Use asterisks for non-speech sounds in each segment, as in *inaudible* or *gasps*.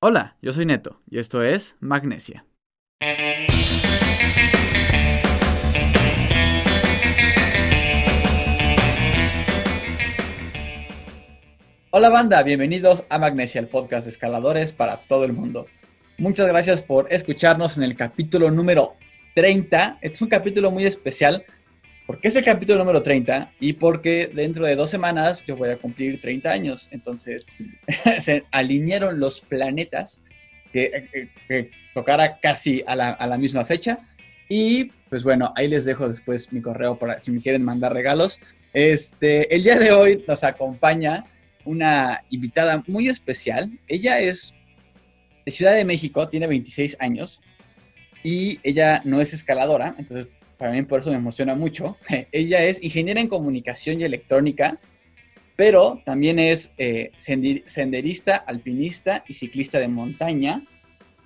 Hola, yo soy Neto y esto es Magnesia. Hola banda, bienvenidos a Magnesia, el podcast de escaladores para todo el mundo. Muchas gracias por escucharnos en el capítulo número 30. Este es un capítulo muy especial porque es el capítulo número 30 y porque dentro de dos semanas yo voy a cumplir 30 años. Entonces *laughs* se alinearon los planetas que, tocara casi a la, misma fecha. Y pues bueno, ahí les dejo después mi correo para si me quieren mandar regalos. Este, el día de hoy nos acompaña una invitada muy especial. Ella es de Ciudad de México, tiene 26 años y ella no es escaladora, entonces mí por eso me emociona mucho. *laughs* Ella es ingeniera en comunicación y electrónica, pero también es eh, senderista, alpinista y ciclista de montaña.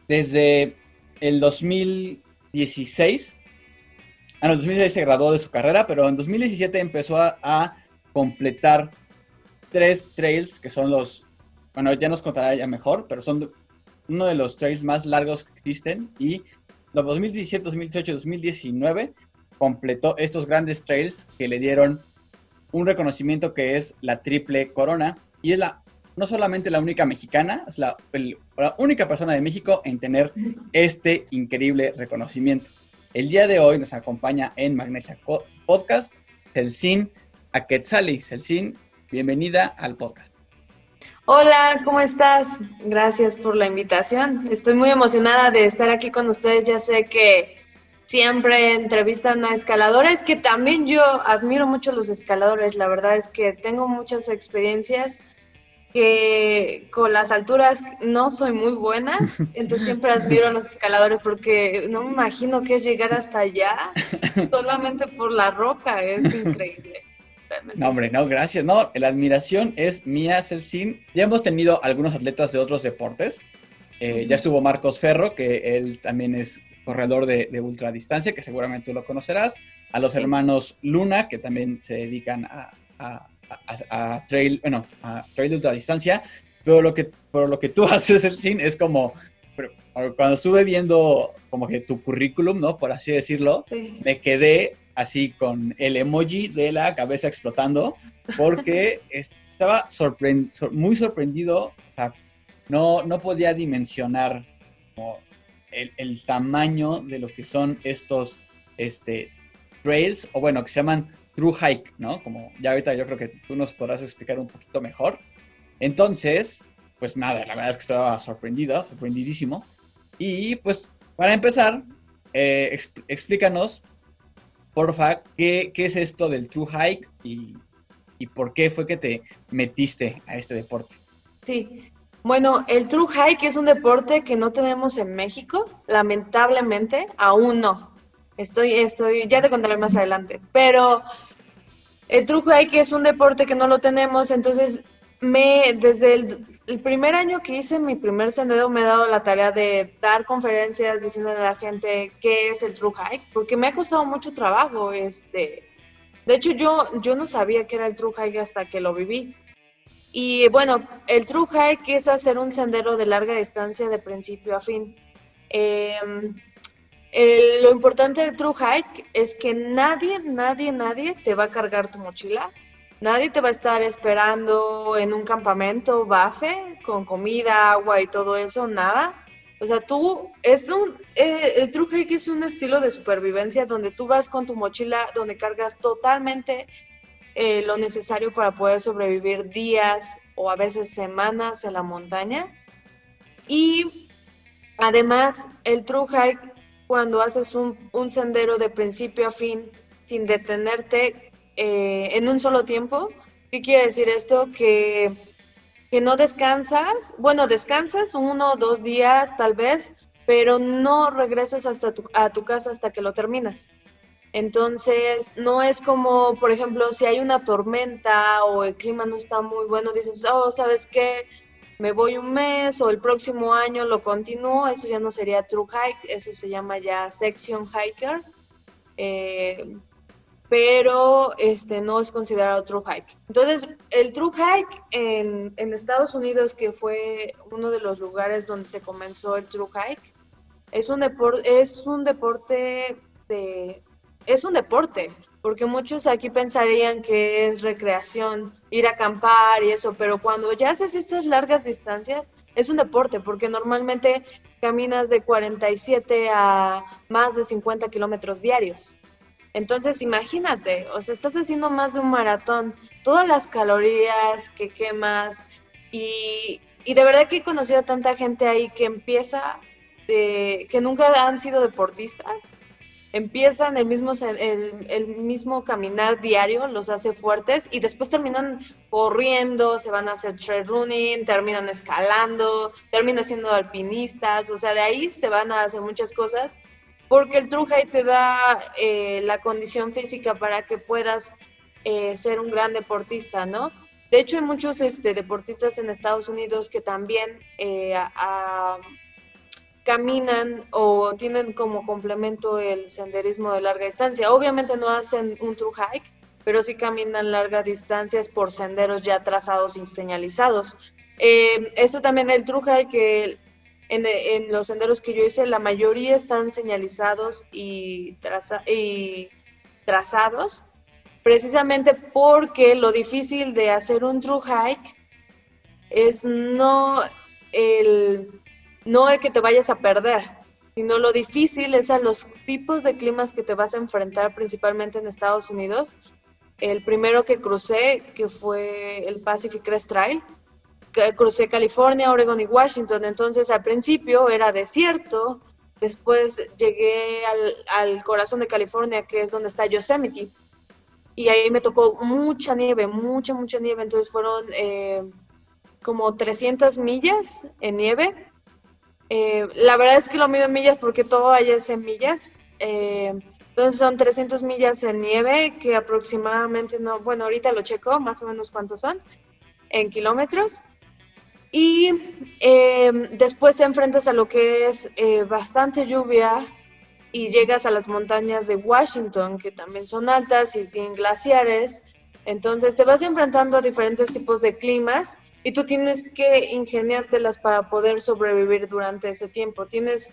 Desde el 2016, en el 2016 se graduó de su carrera, pero en 2017 empezó a, a completar tres trails que son los, bueno, ya nos contará ya mejor, pero son uno de los trails más largos que existen y los 2017, 2018, 2019 completó estos grandes trails que le dieron un reconocimiento que es la triple corona y es la no solamente la única mexicana, es la, la única persona de México en tener este increíble reconocimiento. El día de hoy nos acompaña en Magnesia Podcast Celsin Aquetzali. Celsin, bienvenida al podcast. Hola, ¿cómo estás? Gracias por la invitación. Estoy muy emocionada de estar aquí con ustedes. Ya sé que siempre entrevistan a escaladores, que también yo admiro mucho los escaladores. La verdad es que tengo muchas experiencias que con las alturas no soy muy buena, *laughs* entonces siempre admiro a los escaladores porque no me imagino que es llegar hasta allá *laughs* solamente por la roca, es increíble. No, hombre, no, gracias. No, la admiración es mía, Celsin. Ya hemos tenido algunos atletas de otros deportes. Eh, ya estuvo Marcos Ferro, que él también es corredor de, de ultradistancia, que seguramente tú lo conocerás. A los hermanos Luna, que también se dedican a a, trail, bueno, a trail de ultradistancia, pero lo que, pero lo que tú *laughs* haces, el sin es como, cuando estuve viendo como que tu currículum, ¿no? Por así decirlo, me quedé así con el emoji de la cabeza explotando, porque *laughs* estaba muy sorprendido, no, no podía dimensionar el, el, tamaño de lo que son estos este, trails, o bueno, que se llaman true hike, ¿no? Como ya ahorita yo creo que tú nos podrás explicar un poquito mejor. Entonces, pues nada, la verdad es que estaba sorprendido, sorprendidísimo. Y pues para empezar, eh, explícanos, porfa, ¿qué, ¿qué, es esto del true hike y, y por qué fue que te metiste a este deporte? Sí, bueno, el true hike es un deporte que no tenemos en México, lamentablemente, aún no. Estoy, estoy, ya te contaré más adelante. Pero el hay que es un deporte que no lo tenemos, entonces me, desde el, primer año que hice mi primer sendero me he dado la tarea de dar conferencias diciéndole a la gente qué es el true hike, porque me ha costado mucho trabajo. Este, de hecho, yo, yo no sabía qué era el true hike hasta que lo viví. Y bueno, el true hike es hacer un sendero de larga distancia de principio a fin. Eh, lo importante del True Hike es que nadie, nadie, nadie te va a cargar tu mochila. Nadie te va a estar esperando en un campamento base con comida, agua y todo eso, nada. O sea, tú, es un, eh, el True Hike es un estilo de supervivencia donde tú vas con tu mochila, donde cargas totalmente eh, lo necesario para poder sobrevivir días o a veces semanas en la montaña. Y además, el True Hike cuando haces un, sendero de principio a fin sin detenerte eh, en un solo tiempo. ¿Qué quiere decir esto? Que, que no descansas, bueno, descansas uno o dos días tal vez, pero no regresas hasta a tu casa hasta que lo terminas. Entonces, no es como, por ejemplo, si hay una tormenta o el clima no está muy bueno, dices, oh, ¿sabes qué? me voy un mes o el próximo año lo continúo, eso ya no sería true hike, eso se llama ya section hiker. Eh, pero este, no es considerado true hike. Entonces, el true hike en, Estados Unidos, que fue uno de los lugares donde se comenzó el true hike, es un, es un deporte de... Es un deporte, porque muchos aquí pensarían que es recreación, ir a acampar y eso, pero cuando ya haces estas largas distancias, es un deporte, porque normalmente caminas de 47 a más de 50 kilómetros diarios. Entonces, imagínate, o sea, estás haciendo más de un maratón, todas las calorías que quemas y, de verdad que he conocido a tanta gente ahí que empieza, de, que nunca han sido deportistas, empiezan el mismo, el, mismo caminar diario, los hace fuertes y después terminan corriendo, se van a hacer trail running, terminan escalando, terminan siendo alpinistas, o sea, de ahí se van a hacer muchas cosas porque el True High te da eh, la condición física para que puedas eh, ser un gran deportista, ¿no? De hecho, hay muchos este, deportistas en Estados Unidos que también eh, caminan o tienen como complemento el senderismo de larga distancia. Obviamente no hacen un true hike, pero sí caminan largas distancias por senderos ya trazados y señalizados. esto también, el true hike, en, los senderos que yo hice, la mayoría están señalizados y, y trazados, precisamente porque lo difícil de hacer un true hike es no el, no el que te vayas a perder, sino lo difícil es a los tipos de climas que te vas a enfrentar principalmente en Estados Unidos. El primero que crucé, que fue el Pacific Crest Trail, crucé California, Oregon y Washington, entonces al principio era desierto, después llegué al, corazón de California, que es donde está Yosemite, y ahí me tocó mucha nieve, mucha, mucha nieve, entonces fueron eh, como 300 millas en nieve. Eh, la verdad es que lo mido en millas porque todo allá es en millas. Eh, entonces son 300 millas en nieve, que aproximadamente, no, bueno, ahorita lo checo, más o menos cuántos son, en kilómetros. Y em, después te enfrentas a lo que es eh, bastante lluvia y llegas a las montañas de Washington, que también son altas y tienen glaciares. Entonces te vas enfrentando a diferentes tipos de climas y tú tienes que ingeniártelas para poder sobrevivir durante ese tiempo. Tienes,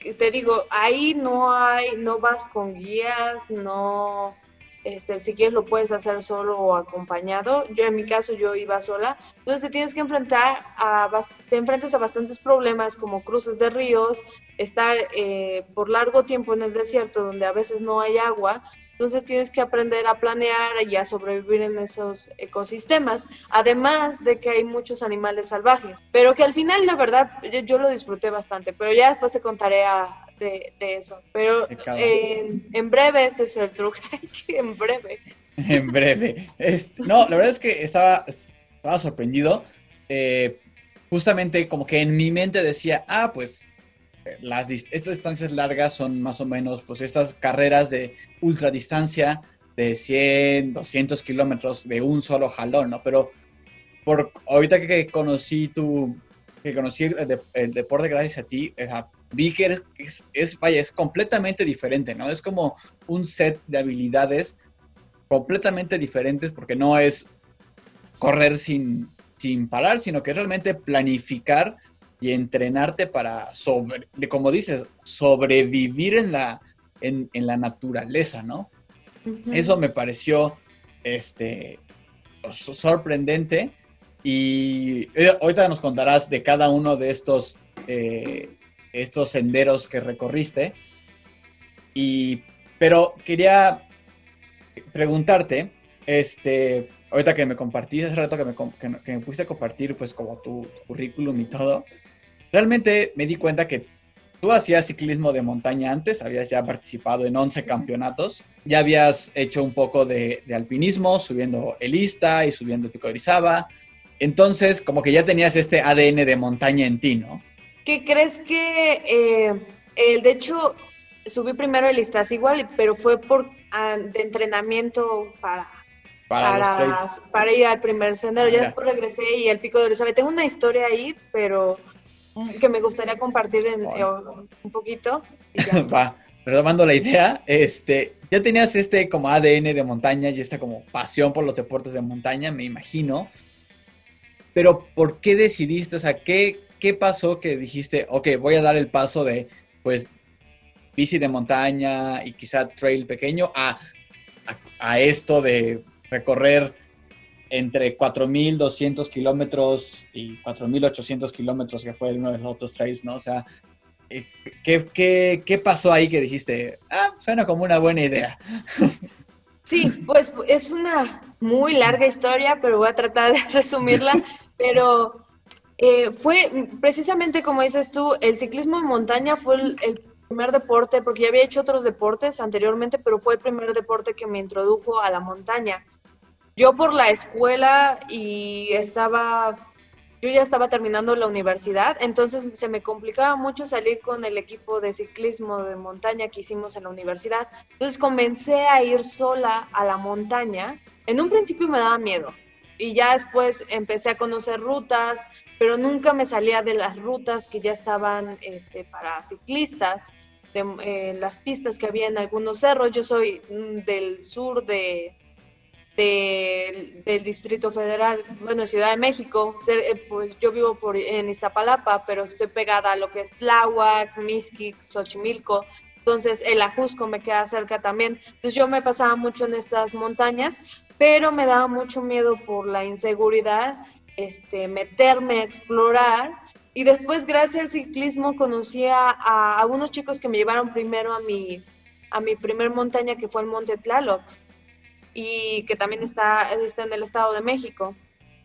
te digo, ahí no hay, no vas con guías, no, este, si quieres lo puedes hacer solo o acompañado. Yo en mi caso yo iba sola. Entonces te tienes que enfrentar a, te enfrentas a bastantes problemas como cruces de ríos, estar eh, por largo tiempo en el desierto donde a veces no hay agua. Entonces tienes que aprender a planear y a sobrevivir en esos ecosistemas, además de que hay muchos animales salvajes, pero que al final la verdad yo, yo lo disfruté bastante, pero ya después te contaré a, de, eso. Pero en breve ese es el truco, *laughs* en breve. En breve. no, la verdad es que estaba, estaba sorprendido. Eh, justamente como que en mi mente decía, ah, pues eh, las estas distancias largas son más o menos pues estas carreras de ultradistancia de 100, 200 kilómetros de un solo jalón, ¿no? Pero por ahorita que conocí tu, que conocí el, deporte gracias a ti, vi que es, es, vaya, es completamente diferente, ¿no? Es como un set de habilidades completamente diferentes porque no es correr sin, sin parar, sino que realmente planificar y entrenarte para, sobre, como dices, sobrevivir en la, en, la naturaleza, ¿no? Eso me pareció este, sorprendente y eh, ahorita nos contarás de cada uno de estos eh, estos senderos que recorriste. Y, pero quería preguntarte, este, ahorita que me compartiste, hace rato que me, que, me puse a compartir pues como tu, currículum y todo, realmente me di cuenta que tú hacías ciclismo de montaña antes, habías ya participado en 11 campeonatos, ya habías hecho un poco de, alpinismo, subiendo el Ista y subiendo el Pico de Orizaba, entonces como que ya tenías este ADN de montaña en ti, ¿no? ¿Qué crees que, eh, de hecho, subí primero el Istas igual, pero fue por ah, de entrenamiento para, para, ir al primer sendero. ya después regresé y el Pico de Orizaba. Tengo una historia ahí, pero que me gustaría compartir en, eh, un poquito. *laughs* Va, retomando la idea, este, ya tenías este como ADN de montaña y esta como pasión por los deportes de montaña, me imagino. Pero ¿por qué decidiste? O sea, ¿qué, qué pasó que dijiste, ok, voy a dar el paso de, pues, bici de montaña y quizá trail pequeño a, a, esto de recorrer entre 4.200 kilómetros y 4.800 kilómetros, que fue uno de los otros trails, ¿no? O sea, eh, ¿qué, qué, pasó ahí que dijiste, ah, suena como una buena idea? *laughs* Sí, pues es una muy larga historia, pero voy a tratar de *laughs* resumirla. Pero eh, fue precisamente como dices tú, el ciclismo en montaña fue el, primer deporte, porque ya había hecho otros deportes anteriormente, pero fue el primer deporte que me introdujo a la montaña. Yo por la escuela y estaba yo ya estaba terminando la universidad, entonces se me complicaba mucho salir con el equipo de ciclismo de montaña que hicimos en la universidad. Entonces comencé a ir sola a la montaña. En un principio me daba miedo y ya después empecé a conocer rutas, pero nunca me salía de las rutas que ya estaban este, para ciclistas, de eh, las pistas que había en algunos cerros. Yo soy mm, del sur de, del Distrito Federal, bueno, Ciudad de México, eh, pues yo vivo por, en Iztapalapa, pero estoy pegada a lo que es Tláhuac, Mixquic, Xochimilco, entonces el Ajusco me queda cerca también. Entonces yo me pasaba mucho en estas montañas, pero me daba mucho miedo por la inseguridad, este, meterme a explorar. Y después, gracias al ciclismo, conocí a, a, unos chicos que me llevaron primero a mi, a mi primer montaña, que fue el Monte Tlaloc y que también está, está en el Estado de México.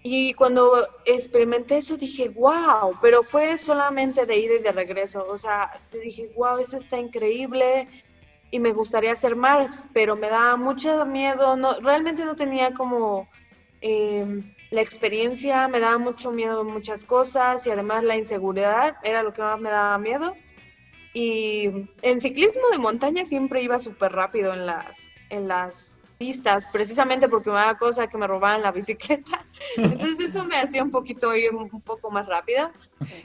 Y cuando experimenté eso dije, wow, pero fue solamente de ida y de regreso. O sea, dije, wow, esto está increíble y me gustaría hacer más, pero me da mucho miedo. No, realmente no tenía como em, la experiencia, me daba mucho miedo muchas cosas y además la inseguridad era lo que más me daba miedo. Y en ciclismo de montaña siempre iba súper rápido en las, en las pistas, precisamente porque me daba cosa que me robaban la bicicleta. *laughs* Entonces eso me hacía un poquito ir un poco más rápida.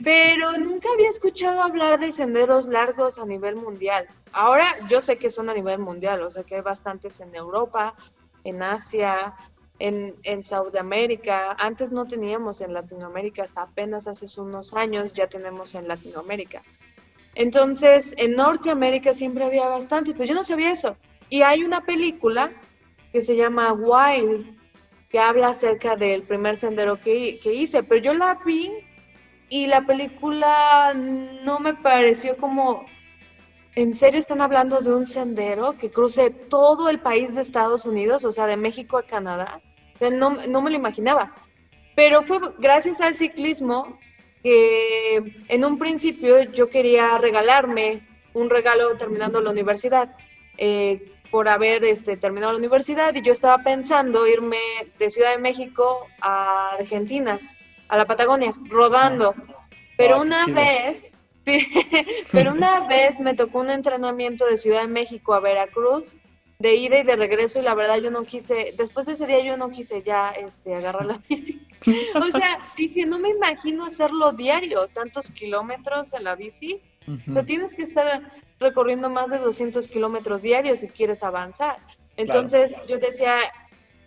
Pero nunca había escuchado hablar de senderos largos a nivel mundial. Ahora yo sé que son a nivel mundial, o sea que hay bastantes en Europa, en Asia, en, en Sudamérica. Antes no teníamos en Latinoamérica, hasta apenas hace unos años ya tenemos en Latinoamérica. Entonces, en Norteamérica siempre había bastante, pero yo no sabía eso. Y hay una película que se llama Wild, que habla acerca del primer sendero que, que hice, pero yo la vi y la película no me pareció como, ¿en serio están hablando de un sendero que cruce todo el país de Estados Unidos, o sea, de México a Canadá? no, no me lo imaginaba. Pero fue gracias al ciclismo que en un principio yo quería regalarme un regalo terminando la universidad. Eh, por haber este, terminado la universidad y yo estaba pensando irme de Ciudad de México a Argentina, a la Patagonia, rodando. Pero ah, una vez, sí, *laughs* pero una vez me tocó un entrenamiento de Ciudad de México a Veracruz, de ida y de regreso, y la verdad yo no quise, después de ese día yo no quise ya este, agarrar la *laughs* bici. O sea, dije, no me imagino hacerlo diario, tantos kilómetros en la bici. O sea, tienes que estar recorriendo más de 200 kilómetros diarios si quieres avanzar. Entonces yo decía,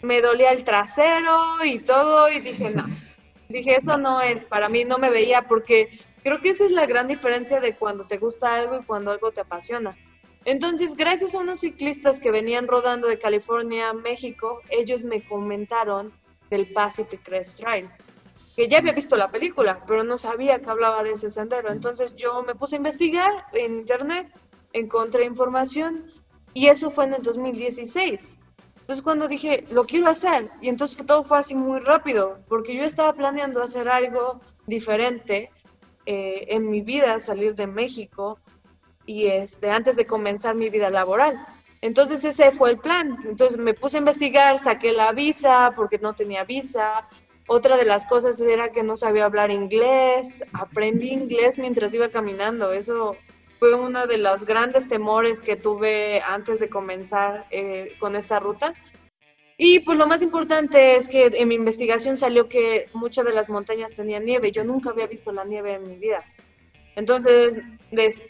me dolía el trasero y todo y dije, no, *laughs* dije, eso no es, para mí no me veía porque creo que esa es la gran diferencia de cuando te gusta algo y cuando algo te apasiona. Entonces, gracias a unos ciclistas que venían rodando de California a México, ellos me comentaron del Pacific Crest Trail, que ya había visto la película, pero no sabía que hablaba de ese sendero. Entonces yo me puse a investigar en internet encontré información y eso fue en el 2016. Entonces cuando dije, lo quiero hacer, y entonces todo fue así muy rápido, porque yo estaba planeando hacer algo diferente eh, en mi vida, salir de México, y este, antes de comenzar mi vida laboral. Entonces ese fue el plan. Entonces me puse a investigar, saqué la visa porque no tenía visa. Otra de las cosas era que no sabía hablar inglés. Aprendí inglés mientras iba caminando. Eso fue uno de los grandes temores que tuve antes de comenzar eh, con esta ruta. Y pues lo más importante es que en mi investigación salió que muchas de las montañas tenían nieve. Yo nunca había visto la nieve en mi vida. Entonces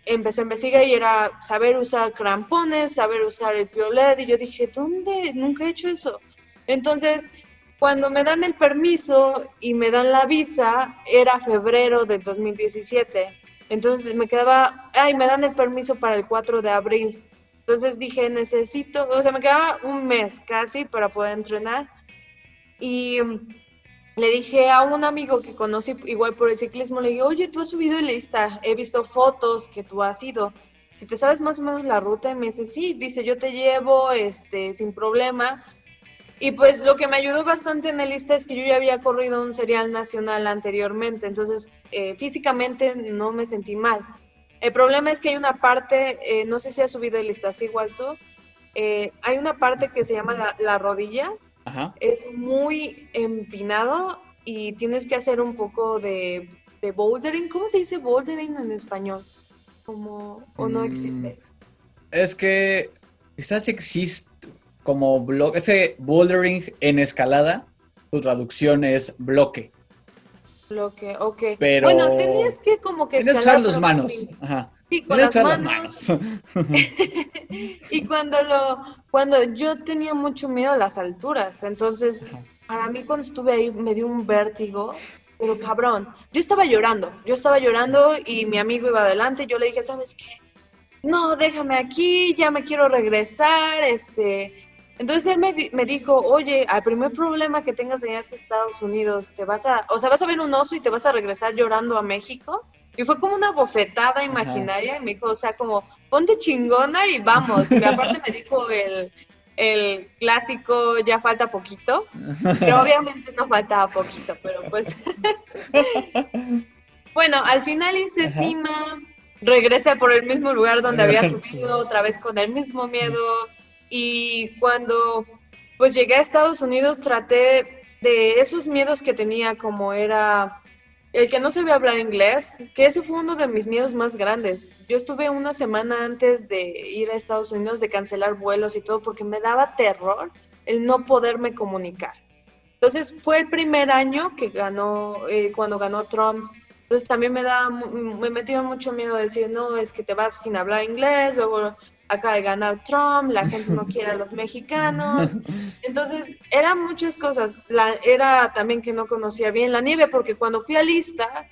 empecé a investigar y era saber usar crampones, saber usar el piolet y yo dije, ¿dónde? Nunca he hecho eso. Entonces, cuando me dan el permiso y me dan la visa, era febrero del 2017. Entonces me quedaba, ay, me dan el permiso para el 4 de abril. Entonces dije, necesito, o sea, me quedaba un mes casi para poder entrenar. Y le dije a un amigo que conocí igual por el ciclismo, le dije, oye, tú has subido el lista, he visto fotos que tú has ido. Si te sabes más o menos la ruta, y me dice, sí, dice, yo te llevo este, sin problema. Y pues lo que me ayudó bastante en el lista es que yo ya había corrido un serial nacional anteriormente, entonces eh, físicamente no me sentí mal. El problema es que hay una parte, eh, no sé si has subido el así igual tú, eh, hay una parte que se llama la, la rodilla, es muy empinado y tienes que hacer un poco de, bouldering. ¿Cómo se dice bouldering en español? Como, ¿O no mm, existe? Es que quizás existe como bloque, ese bouldering en escalada, su traducción es bloque. Bloque, ok. Pero... Bueno, tenías que como que... Tienes que las manos. Ajá. Sí, con las manos. *laughs* y cuando lo, cuando yo tenía mucho miedo a las alturas, entonces para mí cuando estuve ahí me dio un vértigo, pero cabrón, yo estaba llorando, yo estaba llorando y mi amigo iba adelante, yo le dije, ¿sabes qué? No, déjame aquí, ya me quiero regresar, este, entonces él me, me, dijo, oye, al primer problema que tengas en Estados Unidos, te vas a, o sea, vas a ver un oso y te vas a regresar llorando a México. Y fue como una bofetada imaginaria y me dijo, o sea, como, ponte chingona y vamos. Y aparte me dijo el, el clásico, ya falta poquito. Pero *laughs* obviamente no faltaba poquito, pero pues... *laughs* bueno, al final hice cima, regresé por el mismo lugar donde había subido, otra vez con el mismo miedo. Y cuando pues llegué a Estados Unidos traté de esos miedos que tenía, como era el que no sabía hablar inglés, que ese fue uno de mis miedos más grandes. Yo estuve una semana antes de ir a Estados Unidos de cancelar vuelos y todo porque me daba terror el no poderme comunicar. Entonces fue el primer año que ganó, eh, cuando ganó Trump. Entonces también me da, me metió mucho miedo decir, no, es que te vas sin hablar inglés, luego acaba de ganar Trump, la gente no quiere a los mexicanos. Entonces, eran muchas cosas. La, era también que no conocía bien la nieve, porque cuando fui a lista,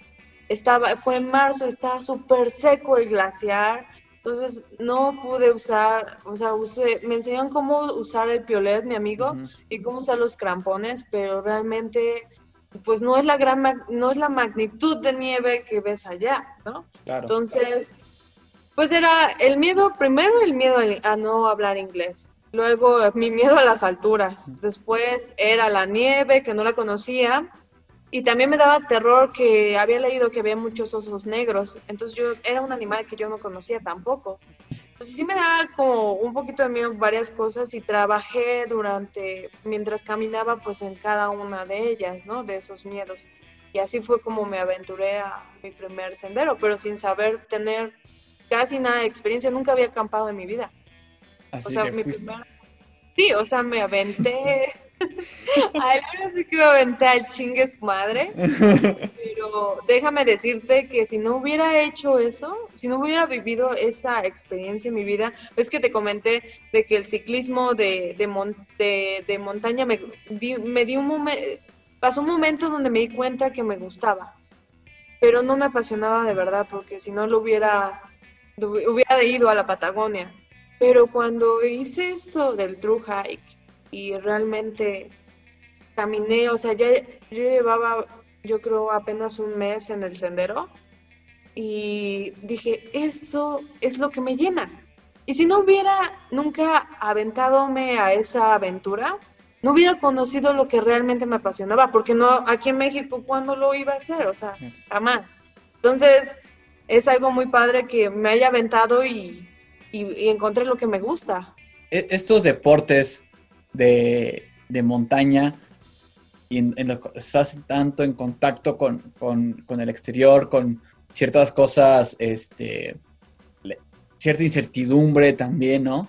estaba, fue en marzo, estaba súper seco el glaciar. Entonces no pude usar, o sea, usé, me enseñaron cómo usar el piolet, mi amigo, y cómo usar los crampones, pero realmente, pues no es la gran, no es la magnitud de nieve que ves allá, ¿no? Entonces, pues era el miedo, primero el miedo a no hablar inglés, luego mi miedo a las alturas, después era la nieve que no la conocía y también me daba terror que había leído que había muchos osos negros, entonces yo era un animal que yo no conocía tampoco. Entonces sí me daba como un poquito de miedo varias cosas y trabajé durante, mientras caminaba pues en cada una de ellas, ¿no? De esos miedos. Y así fue como me aventuré a mi primer sendero, pero sin saber tener casi nada de experiencia, nunca había acampado en mi vida. Así o sea, mi Sí, o sea, me aventé. *laughs* Ay, ahora sí que me aventé al chingues madre. *laughs* Pero déjame decirte que si no hubiera hecho eso, si no hubiera vivido esa experiencia en mi vida, es que te comenté de que el ciclismo de, de, de, montaña me, me dio un momento, pasó un momento donde me di cuenta que me gustaba, pero no me apasionaba de verdad, porque si no lo hubiera hubiera ido a la Patagonia. Pero cuando hice esto del true hike y realmente caminé, o sea, ya yo llevaba, yo creo, apenas un mes en el sendero y dije, esto es lo que me llena. Y si no hubiera nunca aventadome a esa aventura, no hubiera conocido lo que realmente me apasionaba, porque no, aquí en México, ¿cuándo lo iba a hacer? O sea, jamás. Entonces, es algo muy padre que me haya aventado y, encontré lo que me gusta. E, estos deportes de, montaña, y en, estás tanto en contacto con, el exterior, con ciertas cosas, este, cierta incertidumbre también, ¿no?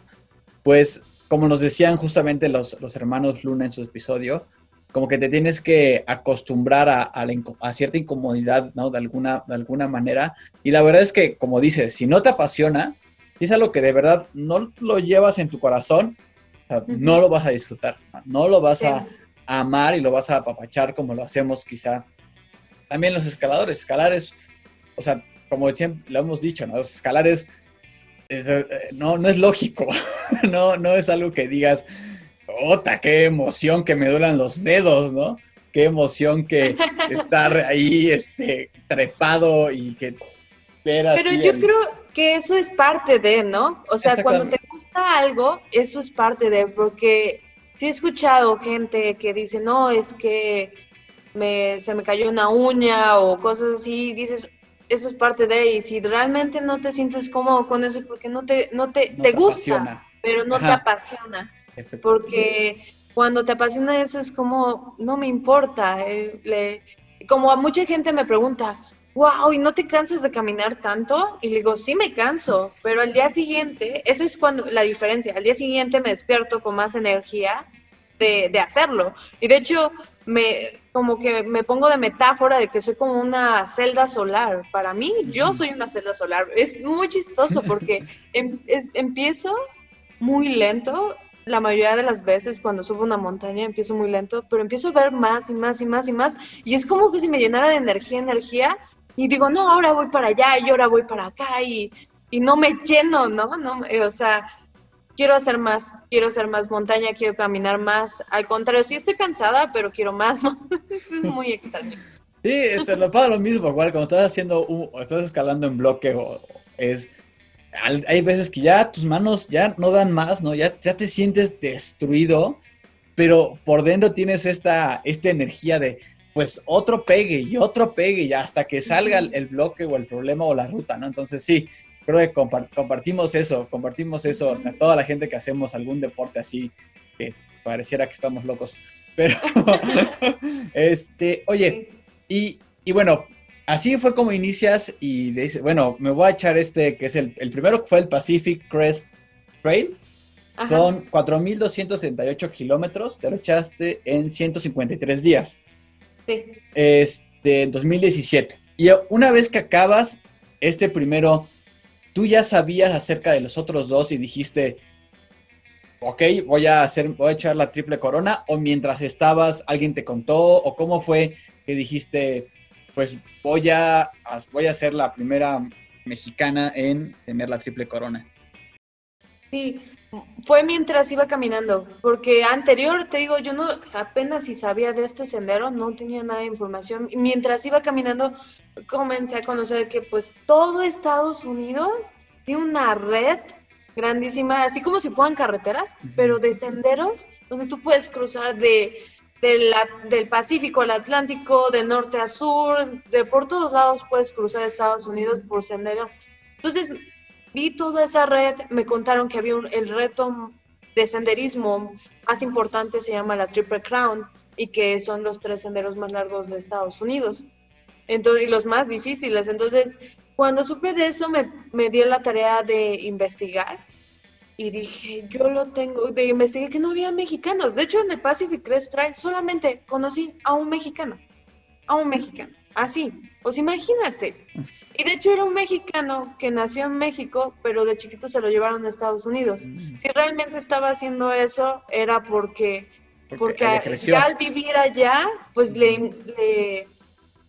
Pues como nos decían justamente los, los hermanos Luna en su episodio, como que te tienes que acostumbrar a, a, cierta incomodidad, ¿no? De alguna, de alguna manera. Y la verdad es que, como dices, si no te apasiona, si es algo que de verdad no lo llevas en tu corazón, no lo vas a disfrutar, no lo vas a amar y lo vas a apapachar como lo hacemos quizá también los escaladores. Escalar es, o sea, como siempre lo hemos dicho, ¿no? Escalar es, eh, no, no es lógico, *laughs* no, no es algo que digas, ¡Ota, qué emoción que me duelan los dedos, ¿no? Qué emoción que *laughs* estar ahí, este, trepado y que Pero yo creo que eso es parte de, ¿no? O sea, cuando te gusta algo, eso es parte de, porque sí he escuchado gente que dice, no, es que me, se me cayó una uña o cosas así, dices, eso es parte de, y si realmente no te sientes cómodo con eso, porque no te, no te, te, gusta, pero no te apasiona. Porque cuando te apasiona eso es como, no me importa. Eh, como a mucha gente me pregunta, wow, ¿y no te cansas de caminar tanto? Y le digo, sí me canso, pero al día siguiente, esa es cuando la diferencia, al día siguiente me despierto con más energía de, de hacerlo. Y de hecho, me, como que me pongo de metáfora de que soy como una celda solar. Para mí, yo soy una celda solar. Es muy chistoso porque *laughs* em, empiezo muy lento la mayoría de las veces cuando subo una montaña empiezo muy lento, pero empiezo a ver más y más y más y más. Y es como que si me llenara de energía, energía, y digo, no, ahora voy para allá y ahora voy para acá y, y no me lleno, ¿no? no o sea, quiero hacer más, quiero hacer más montaña, quiero caminar más. Al contrario, sí estoy cansada, pero quiero más. *laughs* es muy extraño. Sí, es, lo pasa lo mismo, igual cuando estás haciendo, un, estás escalando en bloque o, es hay veces que ya tus manos ya no dan más, ¿no? Ya, ya te sientes destruido, pero por dentro tienes esta, esta energía de, pues, otro pegue y otro pegue y hasta que salga el, bloque o el problema o la ruta, ¿no? Entonces, sí, creo que compartimos eso, compartimos eso a toda la gente que hacemos algún deporte así, que pareciera que estamos locos. Pero, *laughs* este, oye, y, y bueno, así fue como inicias y dices, bueno, me voy a echar este, que es el, primero que fue el Pacific Crest Trail. Son 4.278 kilómetros, te lo echaste en 153 días. Sí. Este, 2017. Y una vez que acabas este primero, tú ya sabías acerca de los otros dos y dijiste, ok, voy a hacer, voy a echar la triple corona, o mientras estabas, alguien te contó, o cómo fue que dijiste, pues voy a, voy a ser la primera mexicana en tener la triple corona. Sí, fue mientras iba caminando, porque anterior, te digo, yo no apenas si sabía de este sendero, no tenía nada de información. Mientras iba caminando, comencé a conocer que pues todo Estados Unidos tiene una red grandísima, así como si fueran carreteras, pero de senderos donde tú puedes cruzar de del Pacífico al Atlántico, de norte a sur, de por todos lados puedes cruzar Estados Unidos por sendero. Entonces, vi toda esa red, me contaron que había un, el reto de senderismo más importante, se llama la Triple Crown, y que son los tres senderos más largos de Estados Unidos. Entonces, y los más difíciles. Entonces, cuando supe de eso, me, me di la tarea de investigar y dije, yo lo tengo, de investigar que no había mexicanos. De hecho, en el Pacific Crest Trail solamente conocí a un mexicano, a un mexicano, así, pues imagínate. Y de hecho era un mexicano que nació en México, pero de chiquito se lo llevaron a Estados Unidos. Mm. Si realmente estaba haciendo eso, era porque, porque, ya al vivir allá, pues le,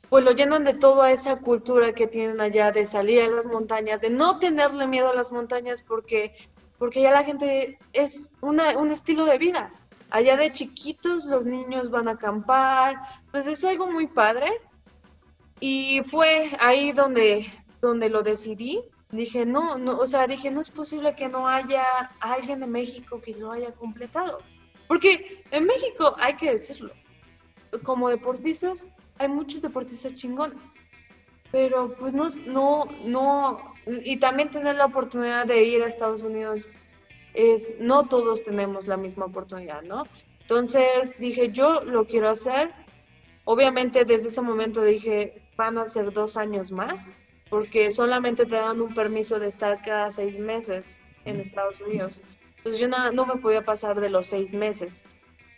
pues lo llenan de toda esa cultura que tienen allá de salir a las montañas, de no tenerle miedo a las montañas porque porque ya la gente es una, un estilo de vida. Allá de chiquitos los niños van a acampar, entonces es algo muy padre. Y fue ahí donde, donde lo decidí. Dije, no, no, o sea, dije, no es posible que no haya alguien de México que lo haya completado. Porque en México, hay que decirlo, como deportistas, hay muchos deportistas chingones. Pero pues no, no, no, y también tener la oportunidad de ir a Estados Unidos es, no todos tenemos la misma oportunidad, ¿no? Entonces dije, yo lo quiero hacer. Obviamente desde ese momento dije, van a ser dos años más, porque solamente te dan un permiso de estar cada seis meses en Estados Unidos. Entonces yo no, no me podía pasar de los seis meses.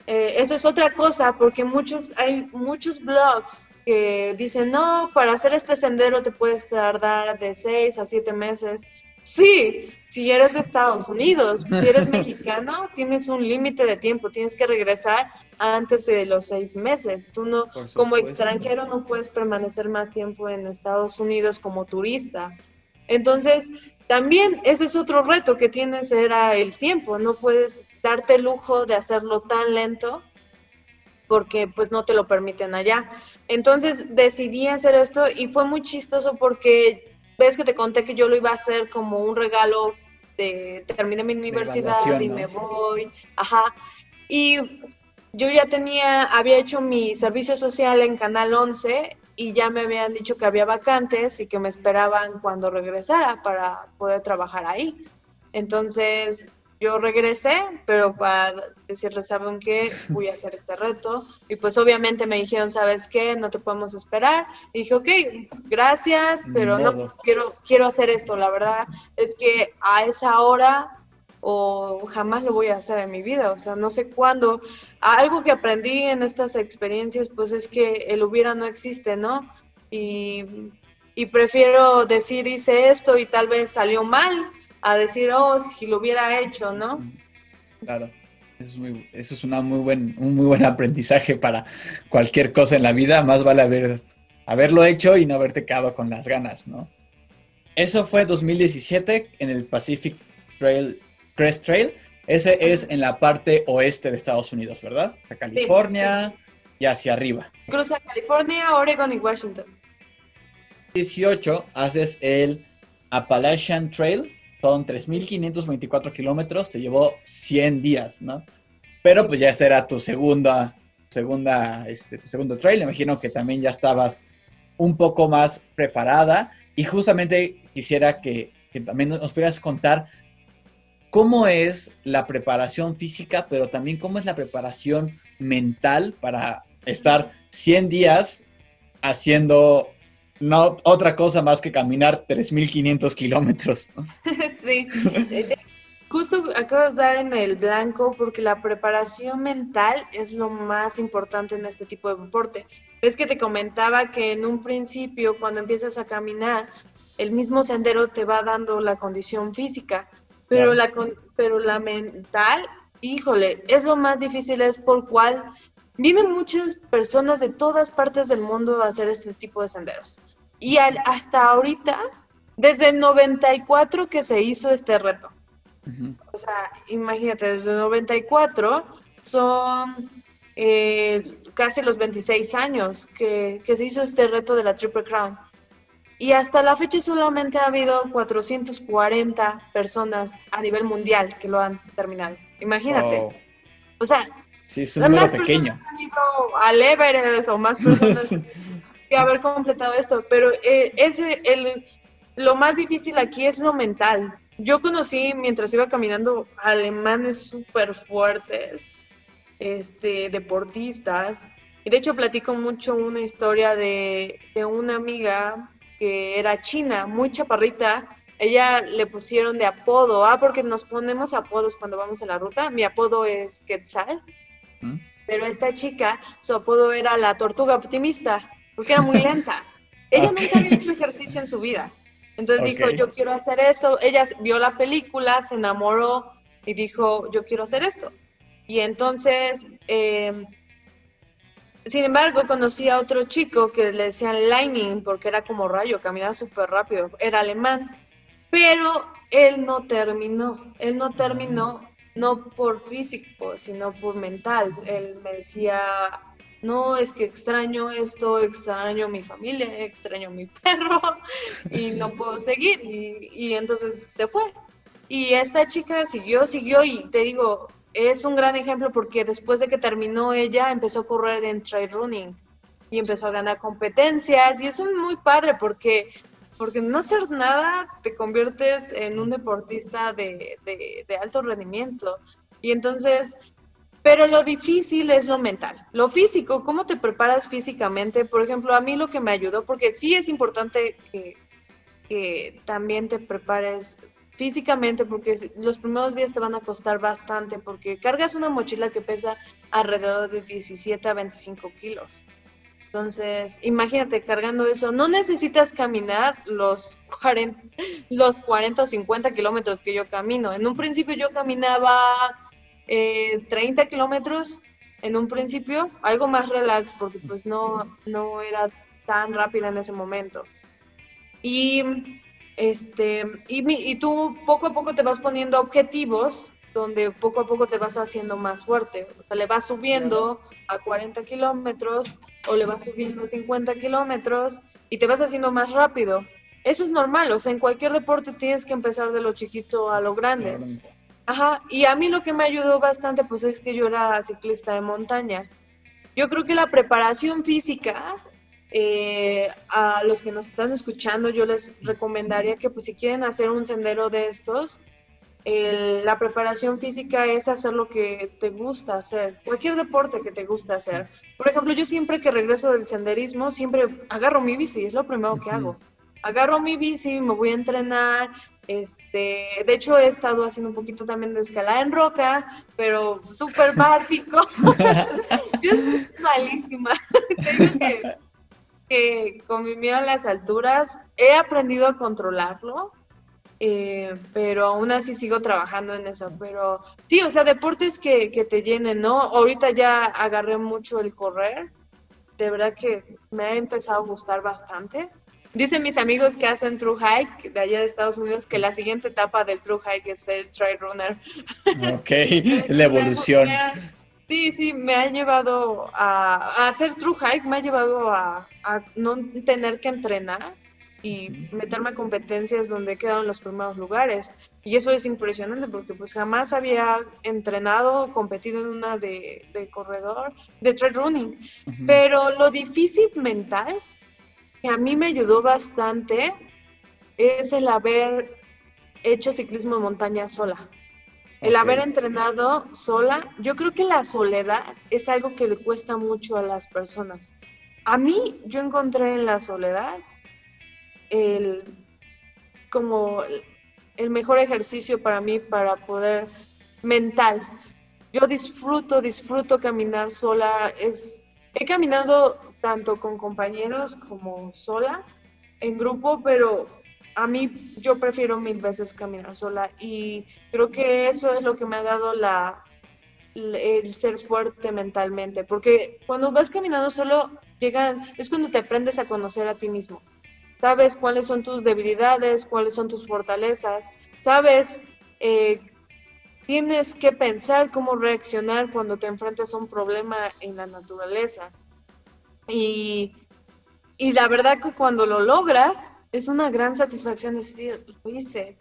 eh, esa es otra cosa, porque muchos, hay muchos blogs que dicen, no, para hacer este sendero te puedes tardar de seis a siete meses. Sí, si eres de Estados Unidos, si eres *laughs* mexicano, tienes un límite de tiempo, tienes que regresar antes de los seis meses. Tú no, como extranjero, no puedes permanecer más tiempo en Estados Unidos como turista. Entonces, también ese es otro reto que tienes, era el tiempo. No puedes darte el lujo de hacerlo tan lento porque pues no te lo permiten allá. Entonces decidí hacer esto y fue muy chistoso porque ves que te conté que yo lo iba a hacer como un regalo de terminé mi universidad y me voy, ajá. Y yo ya tenía, había hecho mi servicio social en Canal 11 y ya me habían dicho que había vacantes y que me esperaban cuando regresara para poder trabajar ahí. Entonces yo regresé, pero para decirles, ¿saben qué? Voy a hacer este reto. Y pues obviamente me dijeron, ¿sabes qué? No te podemos esperar. Y dije, ok, gracias, pero no, quiero, quiero hacer esto. La verdad es que a esa hora o jamás lo voy a hacer en mi vida. O sea, no sé cuándo. Algo que aprendí en estas experiencias, pues es que el hubiera no existe, ¿no? Y, y prefiero decir, hice esto y tal vez salió mal a decir, oh, si lo hubiera hecho, ¿no? Claro. Eso es, muy, eso es una muy buen, un muy buen aprendizaje para cualquier cosa en la vida. Más vale haber, haberlo hecho y no haberte quedado con las ganas, ¿no? Eso fue 2017 en el Pacific Trail, Crest Trail. Ese es en la parte oeste de Estados Unidos, ¿verdad? O sea, California y hacia arriba. Cruza California, Oregon y Washington. 18 haces el Appalachian Trail, son 3.524 kilómetros, te llevó 100 días, ¿no? Pero pues ya esta era tu segunda, segunda, este, tu segundo trail, imagino que también ya estabas un poco más preparada y justamente quisiera que, que también nos pudieras contar cómo es la preparación física, pero también cómo es la preparación mental para estar 100 días haciendo no otra cosa más que caminar 3.500 kilómetros. *laughs* sí, justo acabas de dar en el blanco porque la preparación mental es lo más importante en este tipo de deporte. Es que te comentaba que en un principio, cuando empiezas a caminar, el mismo sendero te va dando la condición física, pero, la, pero la mental, híjole, es lo más difícil, es por cual Vienen muchas personas de todas partes del mundo a hacer este tipo de senderos. Y hasta ahorita, desde el 94 que se hizo este reto. O sea, imagínate, desde el 94 son eh, casi los 26 años que, que se hizo este reto de la Triple Crown. Y hasta la fecha solamente ha habido 440 personas a nivel mundial que lo han terminado. Imagínate. O sea, Sí, es un número pequeño. han ido al Everest o más personas *laughs* que haber completado esto, pero eh, ese, el, lo más difícil aquí es lo mental. Yo conocí mientras iba caminando alemanes súper fuertes, este, deportistas, y de hecho platico mucho una historia de, de una amiga que era china, muy chaparrita, ella le pusieron de apodo, ah, porque nos ponemos apodos cuando vamos en la ruta. Mi apodo es Quetzal, pero esta chica, su apodo era la tortuga optimista, porque era muy *laughs* lenta. Ella nunca había hecho ejercicio en su vida. Entonces dijo, yo quiero hacer esto. Ella vio la película, se enamoró y dijo, yo quiero hacer esto. Y entonces, em, sin embargo, conocí a otro chico que le decían Lightning porque era como rayo, caminaba súper rápido, era alemán. Pero él no terminó, él no terminó no por físico, sino por mental. Él me decía, no, es que extraño esto, extraño mi familia, extraño mi *laughs* perro y no puedo seguir. Y, entonces se fue. Y esta chica siguió, siguió y te digo, es un gran ejemplo porque después de que terminó ella empezó a correr en trail running y empezó a ganar competencias y eso es muy padre porque porque no hacer nada te conviertes en un deportista de, alto rendimiento. Y entonces, pero lo difícil es lo mental. Lo físico, ¿cómo te preparas físicamente? Por ejemplo, a mí lo que me ayudó, porque sí es importante que, también te prepares físicamente, porque los primeros días te van a costar bastante, porque cargas una mochila que pesa alrededor de 17 a 25 kilos. Entonces, imagínate cargando eso. No necesitas caminar los 40, los 40 o 50 kilómetros que yo camino. En un principio yo caminaba 30 eh, kilómetros, en un principio, algo más relax, porque pues no, no era tan rápida en ese momento. Y este, y, tú poco a poco te vas poniendo objetivos donde poco a poco te vas haciendo más fuerte. O sea, le vas subiendo a 40 kilómetros o le vas subiendo a 50 kilómetros y te vas haciendo más rápido. Eso es normal, o sea, en cualquier deporte tienes que empezar de lo chiquito a lo grande. Ajá, y a mí lo que me ayudó bastante, pues es que yo era ciclista de montaña. Yo creo que la preparación física eh, a los que nos están escuchando, yo les recomendaría que pues si quieren hacer un sendero de estos, la preparación física es hacer lo que te gusta hacer, cualquier deporte que te gusta hacer. Por ejemplo, yo siempre que regreso del senderismo, siempre agarro mi bici, es lo primero que hago. Agarro mi bici, me voy a entrenar, este, de hecho he estado haciendo un poquito también de escalada en roca, pero súper *laughs* básico. *laughs* yo soy malísima. *laughs* Que con mi miedo a las alturas he aprendido a controlarlo, eh, pero aún así sigo trabajando en eso. Pero sí, o sea, deportes que, que, te llenen, ¿no? Ahorita ya agarré mucho el correr, de verdad que me ha empezado a gustar bastante. Dicen mis amigos que hacen True Hike de allá de Estados Unidos que la siguiente etapa del True Hike es el Try Runner. Ok, *laughs* *laughs* la evolución. Sí, sí, me ha llevado a, hacer true hike, me ha llevado a, no tener que entrenar y meterme a competencias donde he quedado en los primeros lugares. Y eso es impresionante porque pues jamás había entrenado, competido en una de, corredor, de trail running. Pero lo difícil mental que a mí me ayudó bastante es el haber hecho ciclismo de montaña sola. El haber entrenado sola, yo creo que la soledad es algo que le cuesta mucho a las personas. A mí, yo encontré en la soledad el, como el mejor ejercicio para mí para poder mental. Yo disfruto, disfruto caminar sola. Es, he caminado tanto con compañeros como sola, en grupo, pero a mí yo prefiero mil veces caminar sola y creo que eso es lo que me ha dado la, el ser fuerte mentalmente, porque cuando vas caminando solo, llegan, es cuando te aprendes a conocer a ti mismo. Sabes cuáles son tus debilidades, cuáles son tus fortalezas, sabes, eh, tienes que pensar cómo reaccionar cuando te enfrentas a un problema en la naturaleza. Y, y la verdad que cuando lo logras, es una gran satisfacción decir, lo hice.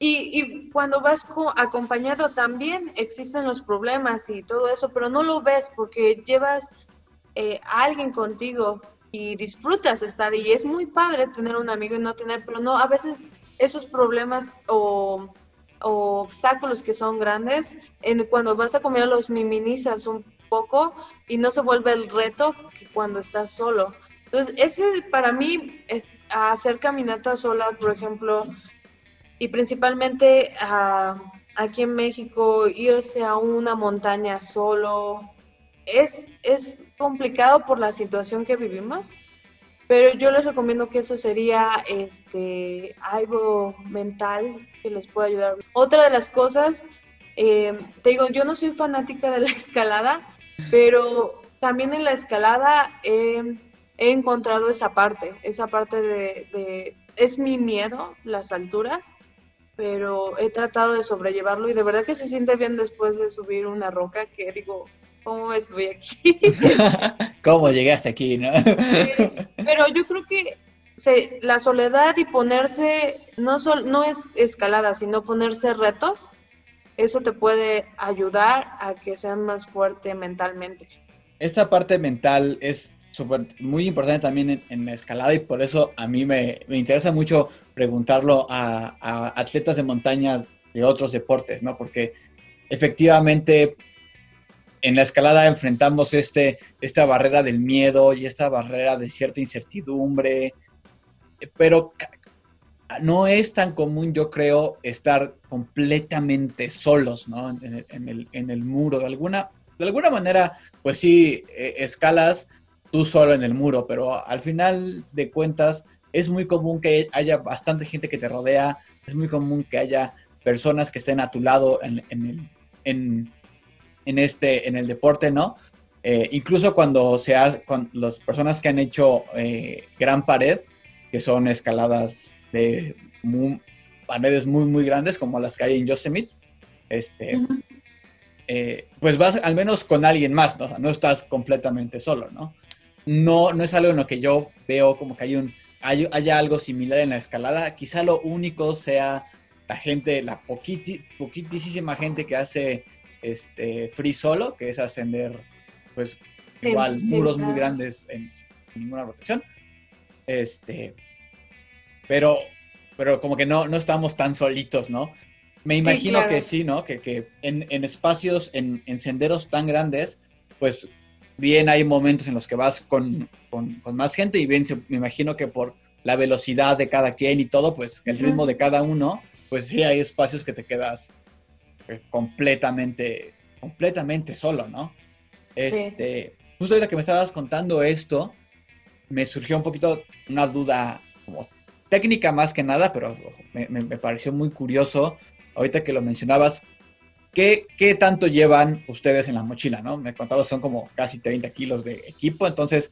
Y, cuando vas acompañado también existen los problemas y todo eso, pero no lo ves porque llevas eh, a alguien contigo y disfrutas estar y es muy padre tener un amigo y no tener, pero no, a veces esos problemas o, obstáculos que son grandes, cuando vas a comer los minimizas un poco y no se vuelve el reto que cuando estás solo. Entonces, ese para mí es hacer caminatas solas, por ejemplo, y principalmente aquí en México, irse a una montaña solo, es, es complicado por la situación que vivimos, pero yo les recomiendo que eso sería este, algo mental que les pueda ayudar. Otra de las cosas, eh, te digo, yo no soy fanática de la *laughs* escalada, pero también en la escalada... Eh, he encontrado esa parte, esa parte de, es mi miedo, las alturas, pero he tratado de sobrellevarlo y de verdad que se siente bien después de subir una roca que digo, ¿cómo es voy aquí? *laughs* ¿Cómo llegaste aquí, no? *laughs* pero yo creo que la soledad y ponerse, no, no es escalada, sino ponerse retos, eso te puede ayudar a que seas más fuerte mentalmente. Esta parte mental es muy importante también en, la escalada y por eso a mí me, interesa mucho preguntarlo a, atletas de montaña de otros deportes, ¿no? Porque efectivamente en la escalada enfrentamos este, esta barrera del miedo y esta barrera de cierta incertidumbre, pero no es tan común, yo creo, estar completamente solos, ¿no? En, el, muro. De alguna, de alguna manera, pues sí, eh, escalas tú solo en el muro, pero al final de cuentas es muy común que haya bastante gente que te rodea, es muy común que haya personas que estén a tu lado en, el, en, este, en el deporte, ¿no? Eh, incluso cuando se con las personas que han hecho eh, Gran Pared, que son escaladas de paredes muy, muy grandes, como las que hay en Yosemite, este, eh, pues vas al menos con alguien más, ¿no? no estás completamente solo, ¿no? No, no es algo en lo que yo veo como que hay un, hay, haya algo similar en la escalada. Quizá lo único sea la gente, la poquiti, poquitísima gente que hace este, free solo, que es ascender, pues, igual, muros muy grandes en, ninguna protección. Este, pero, pero como que no, no estamos tan solitos, ¿no? Me imagino que sí, ¿no? Que, que en, en, espacios, en, en, senderos tan grandes, pues bien hay momentos en los que vas con, con, con más gente y bien me imagino que por la velocidad de cada quien y todo, pues el ritmo de cada uno, pues sí hay espacios que te quedas completamente, completamente solo, ¿no? Este, justo ahorita que me estabas contando esto, me surgió un poquito una duda como técnica más que nada, pero me, pareció muy curioso ahorita que lo mencionabas. ¿Qué, ¿Qué, tanto llevan ustedes en la mochila? ¿no? Me contabas son como casi 30 kilos de equipo, entonces,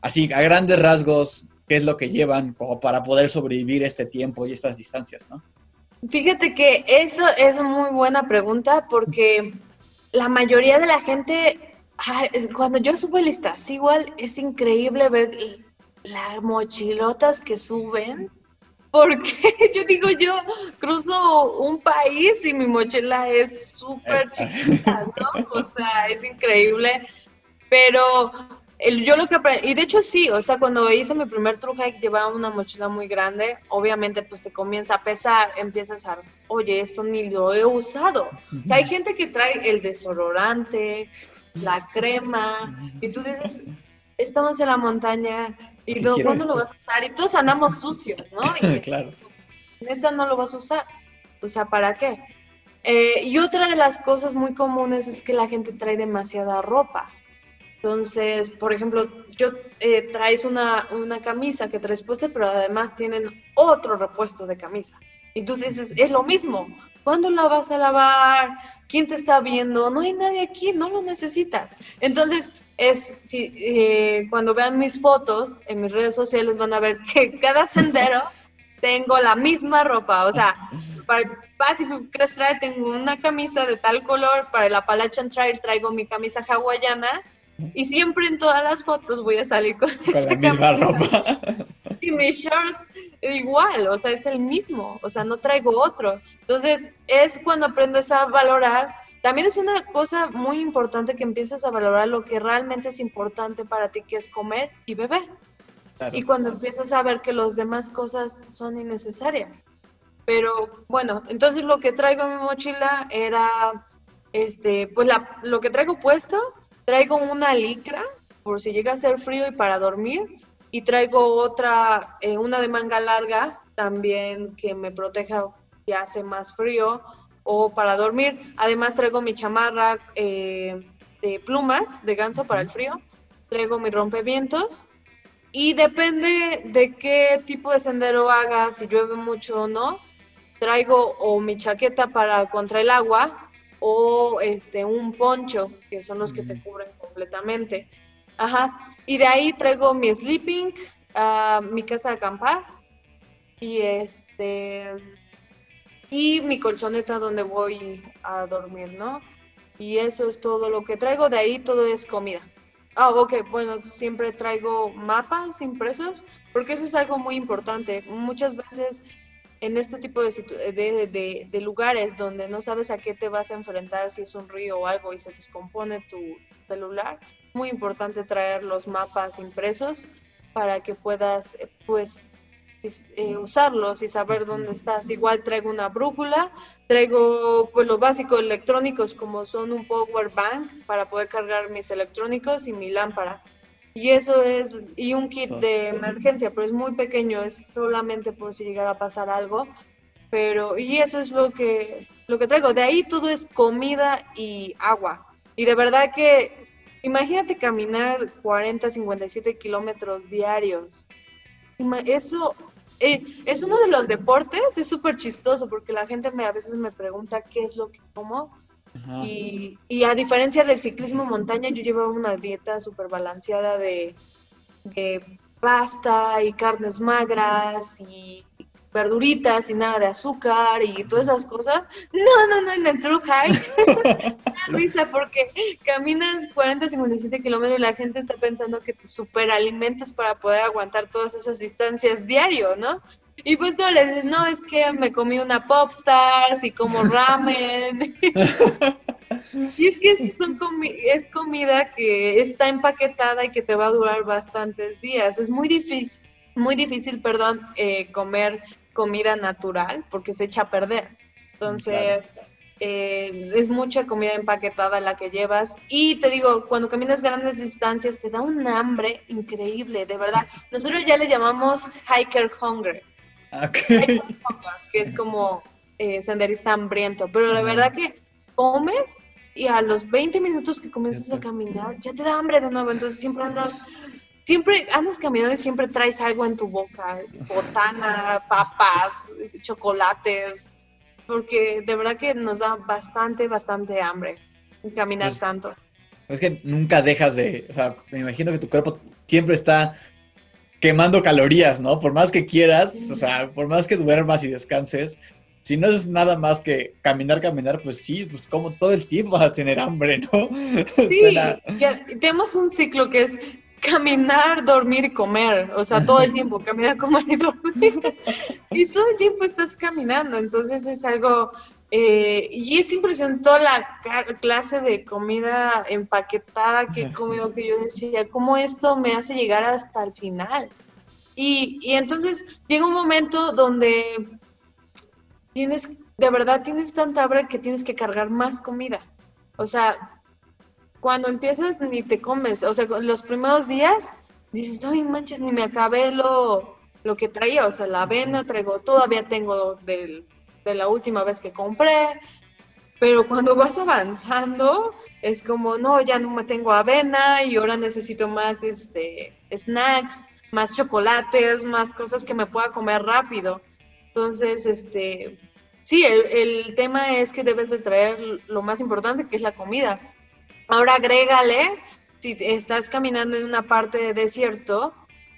así, a grandes rasgos, ¿qué es lo que llevan como para poder sobrevivir este tiempo y estas distancias? ¿no? Fíjate que eso es muy buena pregunta porque la mayoría de la gente, cuando yo subo listas, igual es increíble ver las mochilotas que suben, porque *laughs* yo digo, yo cruzo un país y mi mochila es súper chiquita, ¿no? *laughs* O sea, es increíble, pero yo lo que aprendí, y de hecho sí, o sea, cuando hice mi primer true hike llevaba una mochila muy grande, obviamente pues te comienza a pesar, empiezas a, oye, esto ni lo he usado. O sea, hay gente que trae el desodorante, la crema, y tú dices, estamos en la montaña, ¿y cuándo lo vas a usar? Y todos andamos sucios, ¿no? *laughs* Y claro. Neta no lo vas a usar. O sea, ¿para qué? Eh, y otra de las cosas muy comunes es que la gente trae demasiada ropa. Entonces, por ejemplo, yo eh, traes una, una, camisa que traes puesta, pero además tienen otro repuesto de camisa. Entonces es, es lo mismo. ¿Cuándo la vas a lavar? ¿Quién te está viendo? No hay nadie aquí, no lo necesitas. Entonces, es si eh, cuando vean mis fotos en mis redes sociales van a ver que *laughs* cada sendero tengo la misma ropa. O sea, para el Pacific Crest Trail tengo una camisa de tal color, para el Appalachian Trail traigo mi camisa hawaiana y siempre en todas las fotos voy a salir con, esa la misma ropa. Y mis shorts igual, o sea, es el mismo, o sea, no traigo otro. Entonces, es cuando aprendes a valorar. También es una cosa muy importante que empieces a valorar lo que realmente es importante para ti, que es comer y beber. Y cuando empiezas a ver que las demás cosas son innecesarias. Pero bueno, entonces lo que traigo en mi mochila era, este, pues la, lo que traigo puesto Traigo una licra por si llega a ser frío y para dormir. Y traigo otra, eh, una de manga larga también que me proteja si hace más frío o para dormir. Además traigo mi chamarra eh, de plumas de ganso para el frío. Traigo mi rompevientos. Y depende de qué tipo de sendero haga, si llueve mucho o no, traigo o mi chaqueta para contra el agua o este, un poncho, que son los que te cubren completamente. Ajá. Y de ahí traigo mi sleeping, uh, mi casa de acampar y este y mi colchoneta donde voy a dormir, ¿no? Y eso es todo lo que traigo. De ahí todo es comida. Ah, ok, bueno, siempre traigo mapas impresos porque eso es algo muy importante. Muchas veces en este tipo de, de, lugares donde no sabes a qué te vas a enfrentar, si es un río o algo y se descompone tu celular, muy importante traer los mapas impresos para que puedas eh, pues eh, usarlos y saber dónde estás. Igual traigo una brújula, traigo pues lo básico electrónicos como son un power bank para poder cargar mis electrónicos y mi lámpara. Y eso es, y un kit de emergencia, pero es muy pequeño, es solamente por si llegara a pasar algo. Pero, y eso es lo que, lo que traigo. De ahí todo es comida y agua. Y de verdad que, imagínate caminar 40, 57 kilómetros diarios. Eso eh, es uno de los deportes, es súper chistoso porque la gente me, a veces me pregunta qué es lo que como. Y, y, a diferencia del ciclismo montaña, yo llevaba una dieta súper balanceada de, de pasta y carnes magras y verduritas y nada de azúcar y todas esas cosas. No, no, no, en el True Hike. *laughs* *laughs* risa porque caminas 40, 57 kilómetros y la gente está pensando que te superalimentas para poder aguantar todas esas distancias diario, ¿no? Y pues no, le dices, no, es que me comí una Popstars y como *laughs* ramen. y es que son es comida que está empaquetada y que te va a durar bastantes días. Es muy difícil, muy difícil, perdón, eh, comer comida natural porque se echa a perder. Entonces, eh, es mucha comida empaquetada la que llevas. Y te digo, cuando caminas grandes distancias te da un hambre increíble, de verdad. Nosotros ya le llamamos hiker hunger. que es como eh, senderista hambriento. Pero la verdad que comes y a los 20 minutos que comienzas a caminar ya te da hambre de nuevo. Entonces siempre andas siempre andas caminando y siempre traes algo en tu boca, botana, papas, chocolates, porque de verdad que nos da bastante, bastante hambre caminar pues, tanto. Es que nunca dejas de, o sea, me imagino que tu cuerpo siempre está quemando calorías, ¿no? Por más que quieras, o sea, por más que duermas y descanses, si no es nada más que caminar, caminar, pues sí, pues como todo el tiempo vas a tener hambre, ¿no? *laughs* Sí, tenemos un ciclo que es caminar, dormir y comer, o sea, todo el tiempo, caminar, *laughs* comer y dormir. y todo el tiempo estás caminando, entonces es algo, eh, y es impresionante toda la clase de comida empaquetada que he comido, que yo decía, ¿cómo esto me hace llegar hasta el final? Y, y entonces llega un momento donde tienes, de verdad tienes tanta hambre que tienes que cargar más comida. O sea, cuando empiezas ni te comes, o sea, los primeros días dices, ay manches, ni me acabé lo, lo que traía, o sea, la avena traigo, todavía tengo de la última vez que compré, pero cuando vas avanzando es como, no, ya no me tengo avena y ahora necesito más este, snacks, más chocolates, más cosas que me pueda comer rápido. Entonces, este, sí, el, el tema es que debes de traer lo más importante, que es la comida Ahora agrégale, si estás caminando en una parte de desierto,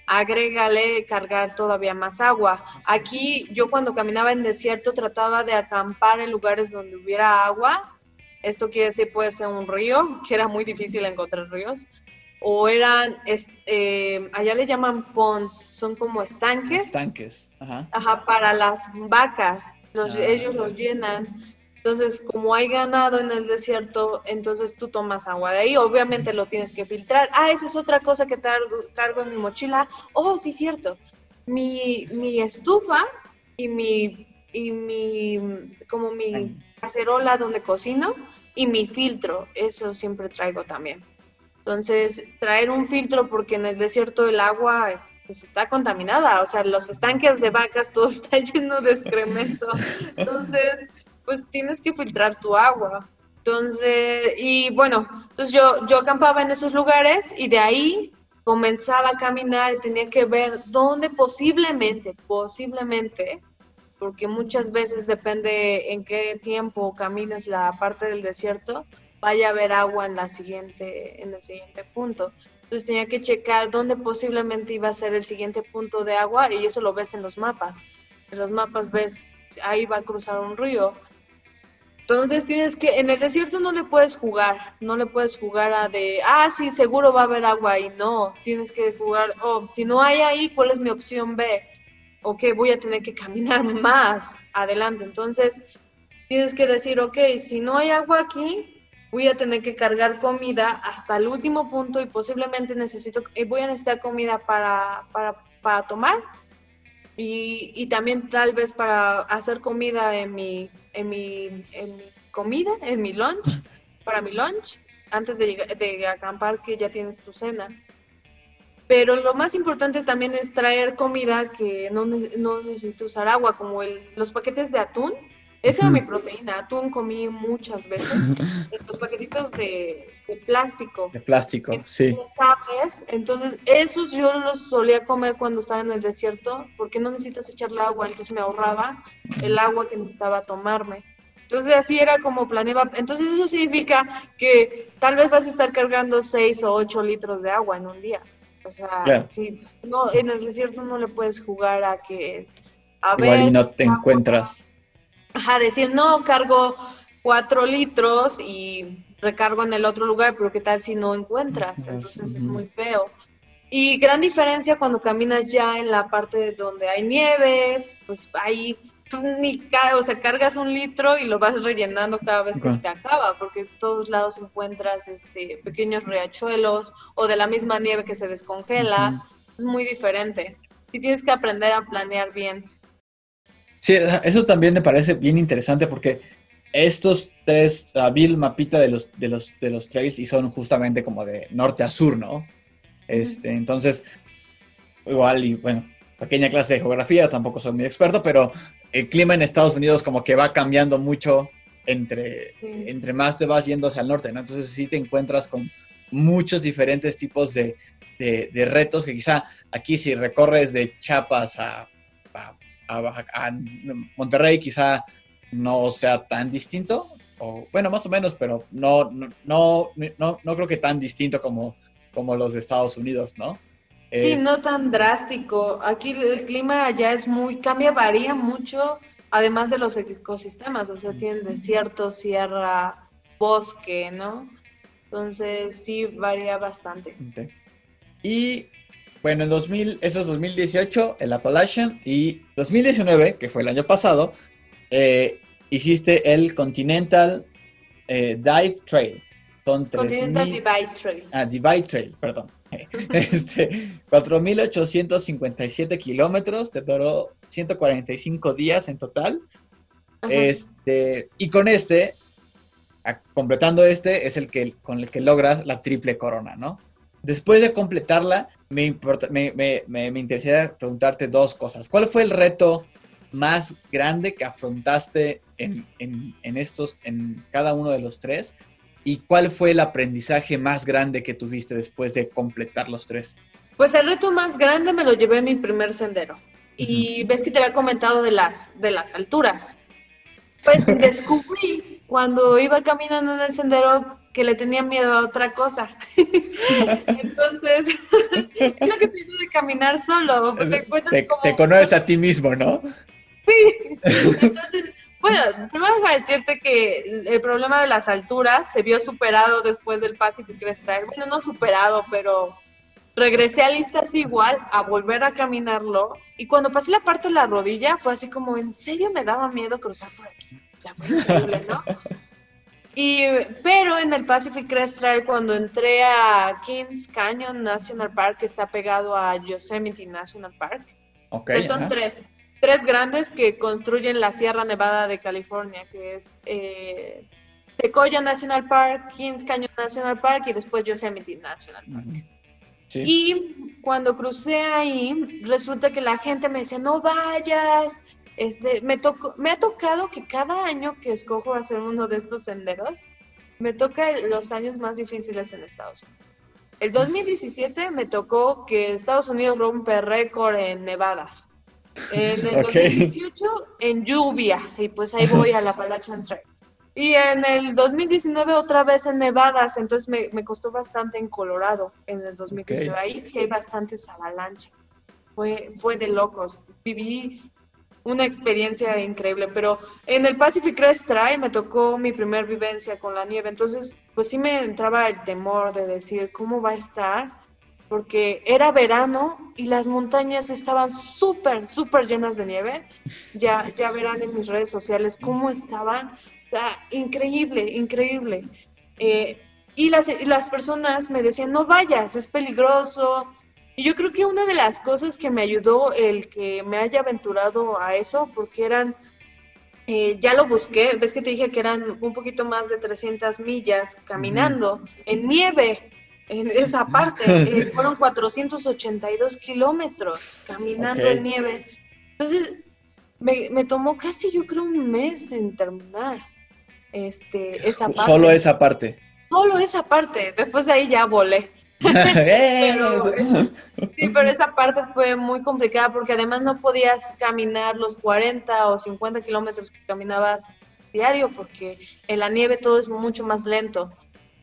agrégale cargar todavía más agua. Aquí yo cuando caminaba en desierto trataba de acampar en lugares donde hubiera agua. Esto quiere decir puede ser un río, *laughs* que era muy difícil encontrar ríos. O eran, eh, allá le llaman ponds, son como estanques. Estanques, ajá. Ajá, para las vacas. Los, ah, ellos los llenan. Entonces, como hay ganado en el desierto, entonces tú tomas agua de ahí. Obviamente lo tienes que filtrar. Ah, esa es otra cosa que cargo en mi mochila. Oh, sí, cierto. Mi, mi estufa y mi, y mi, como mi cacerola donde cocino y mi filtro, eso siempre traigo también. Entonces, traer un filtro porque en el desierto el agua pues, está contaminada, o sea, los estanques de vacas todo *laughs* está lleno de excremento. Entonces, pues tienes que filtrar tu agua. Entonces, y bueno, entonces yo, yo acampaba en esos lugares y de ahí comenzaba a caminar y tenía que ver dónde posiblemente, posiblemente, porque muchas veces depende en qué tiempo caminas la parte del desierto, vaya a haber agua en, la siguiente, en el siguiente punto. Entonces tenía que checar dónde posiblemente iba a ser el siguiente punto de agua y eso lo ves en los mapas. En los mapas ves, ahí va a cruzar un río entonces tienes que, en el desierto no le puedes jugar, no le puedes jugar a de, ah, sí, seguro va a haber agua ahí, no, tienes que jugar, oh, si no hay ahí, ¿cuál es mi opción B? Ok, voy a tener que caminar *laughs* más adelante, entonces tienes que decir, ok, si no hay agua aquí, voy a tener que cargar comida hasta el último punto y posiblemente necesito, y voy a necesitar comida para, para, para tomar y, también tal vez para hacer comida en mi, en mi, en mi comida, en mi lunch, para mi lunch, antes de, de acampar que ya tienes tu cena. Pero lo más importante también es traer comida que no, no necesita usar agua, como el, los paquetes de atún. Esa era mi proteína. Atún comí muchas veces. *laughs* los paquetitos de, plástico. De plástico, sí. Sabes. Entonces, esos yo los solía comer cuando estaba en el desierto, porque no necesitas echarle agua. Entonces me ahorraba el agua que necesitaba tomarme. Entonces así era como planeaba. Entonces eso significa que tal vez vas a estar cargando 6 o 8 litros de agua en un día. O sea, sí, no, en el desierto no le puedes jugar a que... A Igual y no te encuentras. Ajá, decir, no, cargo 4 litros y recargo en el otro lugar, pero ¿qué tal si no encuentras? Entonces es muy feo. Y gran diferencia cuando caminas ya en la parte donde hay nieve, pues ahí tú ni o sea, cargas un litro y lo vas rellenando cada vez que se te acaba, porque en todos lados encuentras este, pequeños riachuelos o de la misma nieve que se descongela. Es muy diferente. Y tienes que aprender a planear bien. Sí, eso también me parece bien interesante porque estos tres, uh, Bill mapita de los, de los, de los trails y son justamente como de norte a sur, ¿no? Este, entonces, igual y bueno, pequeña clase de geografía, tampoco soy muy experto, pero el clima en Estados Unidos como que va cambiando mucho entre, entre más te vas yendo hacia el norte, ¿no? Entonces sí te encuentras con muchos diferentes tipos de, retos que quizá aquí si recorres de Chiapas a, a, Monterrey quizá no sea tan distinto, o bueno, más o menos, pero no, no, no, no, no creo que tan distinto como, como los de Estados Unidos, ¿no? Sí, no tan drástico. Aquí el clima ya es muy, cambia, varía mucho, además de los ecosistemas, o sea, tienen desierto, sierra, bosque, ¿no? Entonces sí varía bastante. Y bueno, en 2000, eso es 2018, el Appalachian, y 2019, que fue el año pasado, eh, hiciste el Continental eh, Dive Trail. Continental Divide Trail. Ah, Divide Trail, perdón. *laughs* este, 4.857 kilómetros, te duró 145 días en total. Este, y con este, completando este, es el que con el que logras la triple corona, ¿no? Después de completarla, me, importa, me, me, me, interesaría preguntarte dos cosas. ¿Cuál fue el reto más grande que afrontaste en, en, en, estos, en cada uno de los tres? ¿Y cuál fue el aprendizaje más grande que tuviste después de completar los tres? Pues el reto más grande me lo llevé en mi primer sendero. Y ves que te había comentado de las, de las alturas. Pues *laughs* descubrí cuando iba caminando en el sendero que le tenía miedo a otra cosa. *laughs* Entonces, *laughs* es lo que te de caminar solo. Te, te, te, conoces a ti mismo, ¿no? Sí. Entonces, bueno, primero a decirte que el problema de las alturas se vio superado después del Pacific Crest Trail. Bueno, no superado, pero regresé a listas igual a volver a caminarlo. Y cuando pasé la parte de la rodilla, fue así como, ¿en serio me daba miedo cruzar por aquí? O sea, fue increíble, ¿no? Y, pero en el Pacific Crest Trail, cuando entré a Kings Canyon National Park, que está pegado a Yosemite National Park, okay, son tres tres grandes que construyen la Sierra Nevada de California, que es eh, National Park, Kings Canyon National Park y después Yosemite National Park. Y cuando crucé ahí, resulta que la gente me decía, no vayas. Este, me, tocó, me ha tocado que cada año que escojo hacer uno de estos senderos, me toca los años más difíciles en Estados Unidos. El 2017 me tocó que Estados Unidos rompe récord en nevadas. En el *laughs* 2018 en lluvia, y pues ahí voy a la Appalachian Trail. Y en el 2019 otra vez en nevadas, entonces me, me costó bastante en Colorado en el 2019. Ahí sí hay bastantes avalanchas. Fue, fue de locos. Viví una experiencia increíble, pero en el Pacific Crest Trail me tocó mi primer vivencia con la nieve, entonces pues sí me entraba el temor de decir cómo va a estar porque era verano y las montañas estaban súper, súper llenas de nieve. Ya, ya verán en mis redes sociales cómo estaban. Increíble, increíble. Eh, y las, las personas me decían, no vayas, es peligroso. Y yo creo que una de las cosas que me ayudó el que me haya aventurado a eso, porque eran, eh, ya lo busqué, ves que te dije que eran un poquito más de 300 millas caminando en nieve. en esa parte. Eh, *laughs* fueron 482 kilómetros caminando en nieve. Entonces, me, me, tomó casi, yo creo, un mes en terminar este, esa parte. Solo esa parte. Solo esa parte. Después de ahí ya volé. Pero, *laughs* sí, pero esa parte fue muy complicada porque además no podías caminar los 40 o 50 kilómetros que caminabas diario porque en la nieve todo es mucho más lento.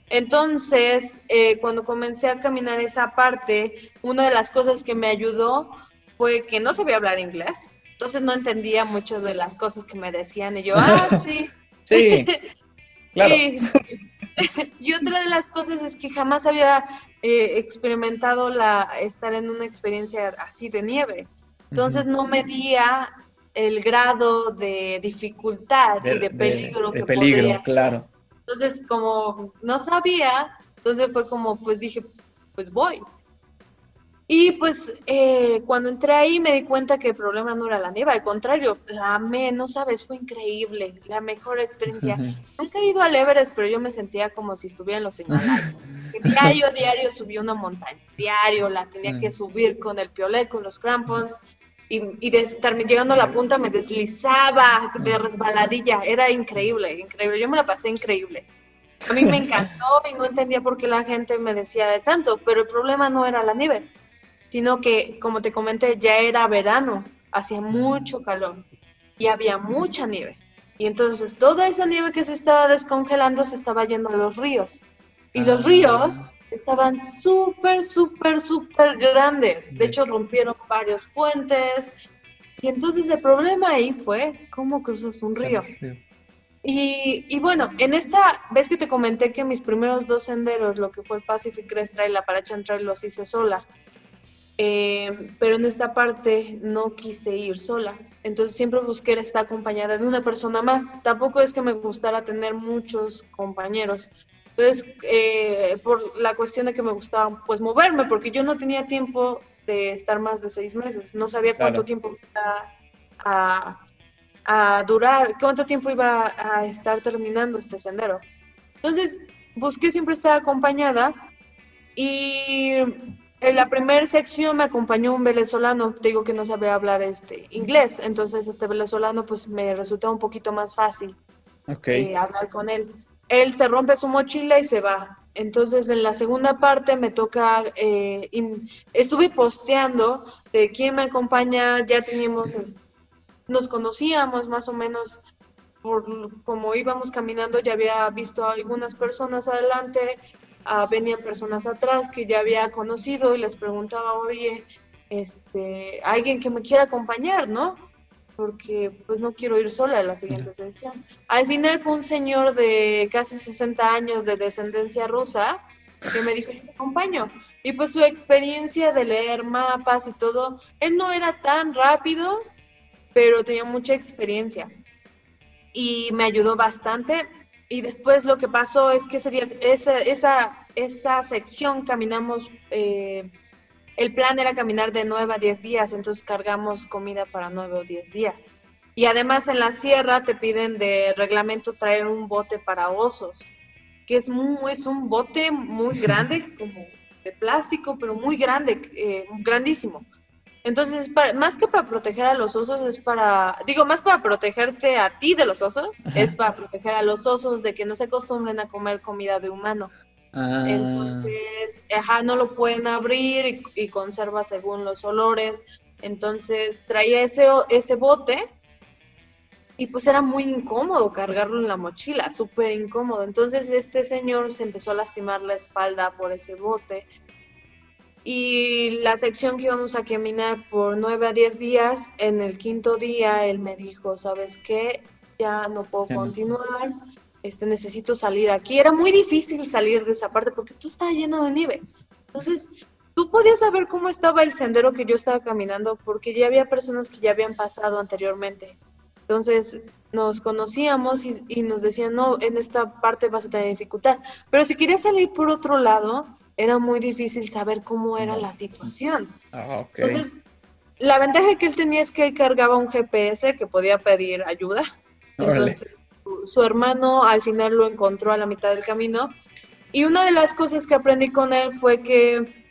Entonces, eh, cuando comencé a caminar esa parte, una de las cosas que me ayudó fue que no sabía hablar inglés. Entonces no entendía muchas de las cosas que me decían y yo, ah, *laughs* sí. sí, *laughs* claro. *laughs* y otra de las cosas es que jamás había eh, experimentado la, estar en una experiencia así de nieve. Entonces no medía el grado de dificultad y de peligro de, que peligro, claro. Entonces, como no sabía, entonces fue como, pues dije, pues voy. Y pues eh, cuando entré ahí me di cuenta que el problema no era la nieve, al contrario, la amé, no sabes, fue increíble, la mejor experiencia. *laughs* Nunca he ido al Everest, pero yo me sentía como si estuviera en los Himalayas. *laughs* diario, diario subí una montaña, diario la tenía que subir con el piolet, con los crampons, y, y de estar llegando a la punta me deslizaba de resbaladilla, era increíble, increíble, yo me la pasé increíble. A mí me *laughs* encantó y no entendía por qué la gente me decía de tanto, pero el problema no era la nieve sino que, como te comenté, ya era verano, hacía mucho calor y había mucha nieve. Y entonces toda esa nieve que se estaba descongelando se estaba yendo a los ríos. Y los ah. ríos estaban súper, súper, súper grandes. De hecho, rompieron varios puentes. Y entonces el problema ahí fue cómo cruzas un río. Y, y, bueno, en esta vez que te comenté que mis primeros dos senderos, lo que fue el Pacific Crest Trail y la Appalachian Trail, los hice sola. Eh, pero en esta parte no quise ir sola. Entonces siempre busqué estar acompañada de una persona más. Tampoco es que me gustara tener muchos compañeros. Entonces, eh, por la cuestión de que me gustaba pues moverme, porque yo no tenía tiempo de estar más de seis meses. No sabía cuánto tiempo iba a, a durar, cuánto tiempo iba a estar terminando este sendero. Entonces, busqué siempre estar acompañada y en la primera sección me acompañó un venezolano, te digo que no sabía hablar este inglés, entonces este venezolano pues me resultó un poquito más fácil eh, hablar con él. Él se rompe su mochila y se va. Entonces en la segunda parte me toca, eh, estuve posteando de quién me acompaña, ya teníamos, nos conocíamos más o menos por como íbamos caminando, ya había visto a algunas personas adelante, venían personas atrás que ya había conocido y les preguntaba, oye, este, alguien que me quiera acompañar, ¿no? Porque pues no quiero ir sola a la siguiente sección. Al final fue un señor de casi 60 años de descendencia rusa que me dijo, yo te acompaño. Y pues su experiencia de leer mapas y todo, él no era tan rápido, pero tenía mucha experiencia. Y me ayudó bastante y después lo que pasó es que sería esa, esa, esa sección caminamos, eh, el plan era caminar de 9 a 10 días, entonces cargamos comida para 9 o 10 días. Y además en la sierra te piden de reglamento traer un bote para osos, que es, muy, es un bote muy *laughs* grande, como de plástico, pero muy grande, eh, grandísimo. Entonces, más que para proteger a los osos, es para, digo, más para protegerte a ti de los osos, es para proteger a los osos de que no se acostumbren a comer comida de humano. Ah. Entonces, ajá, no lo pueden abrir y, conserva según los olores. Entonces, traía ese, ese bote y pues era muy incómodo cargarlo en la mochila, súper incómodo. Entonces, este señor se empezó a lastimar la espalda por ese bote y la sección que íbamos a caminar por nueve a diez días, en el quinto día él me dijo, ¿sabes qué? Ya no puedo continuar, este, necesito salir aquí. Era muy difícil salir de esa parte porque todo estaba lleno de nieve. Entonces, tú podías saber cómo estaba el sendero que yo estaba caminando porque ya había personas que ya habían pasado anteriormente. Entonces, nos conocíamos y, y nos decían, no, en esta parte vas a tener dificultad. Pero si querías salir por otro lado, era muy difícil saber cómo era la situación. Ah, Entonces, la ventaja que él tenía es que él cargaba un GPS que podía pedir ayuda. Entonces, su, hermano al final lo encontró a la mitad del camino Y una de las cosas que aprendí con él fue que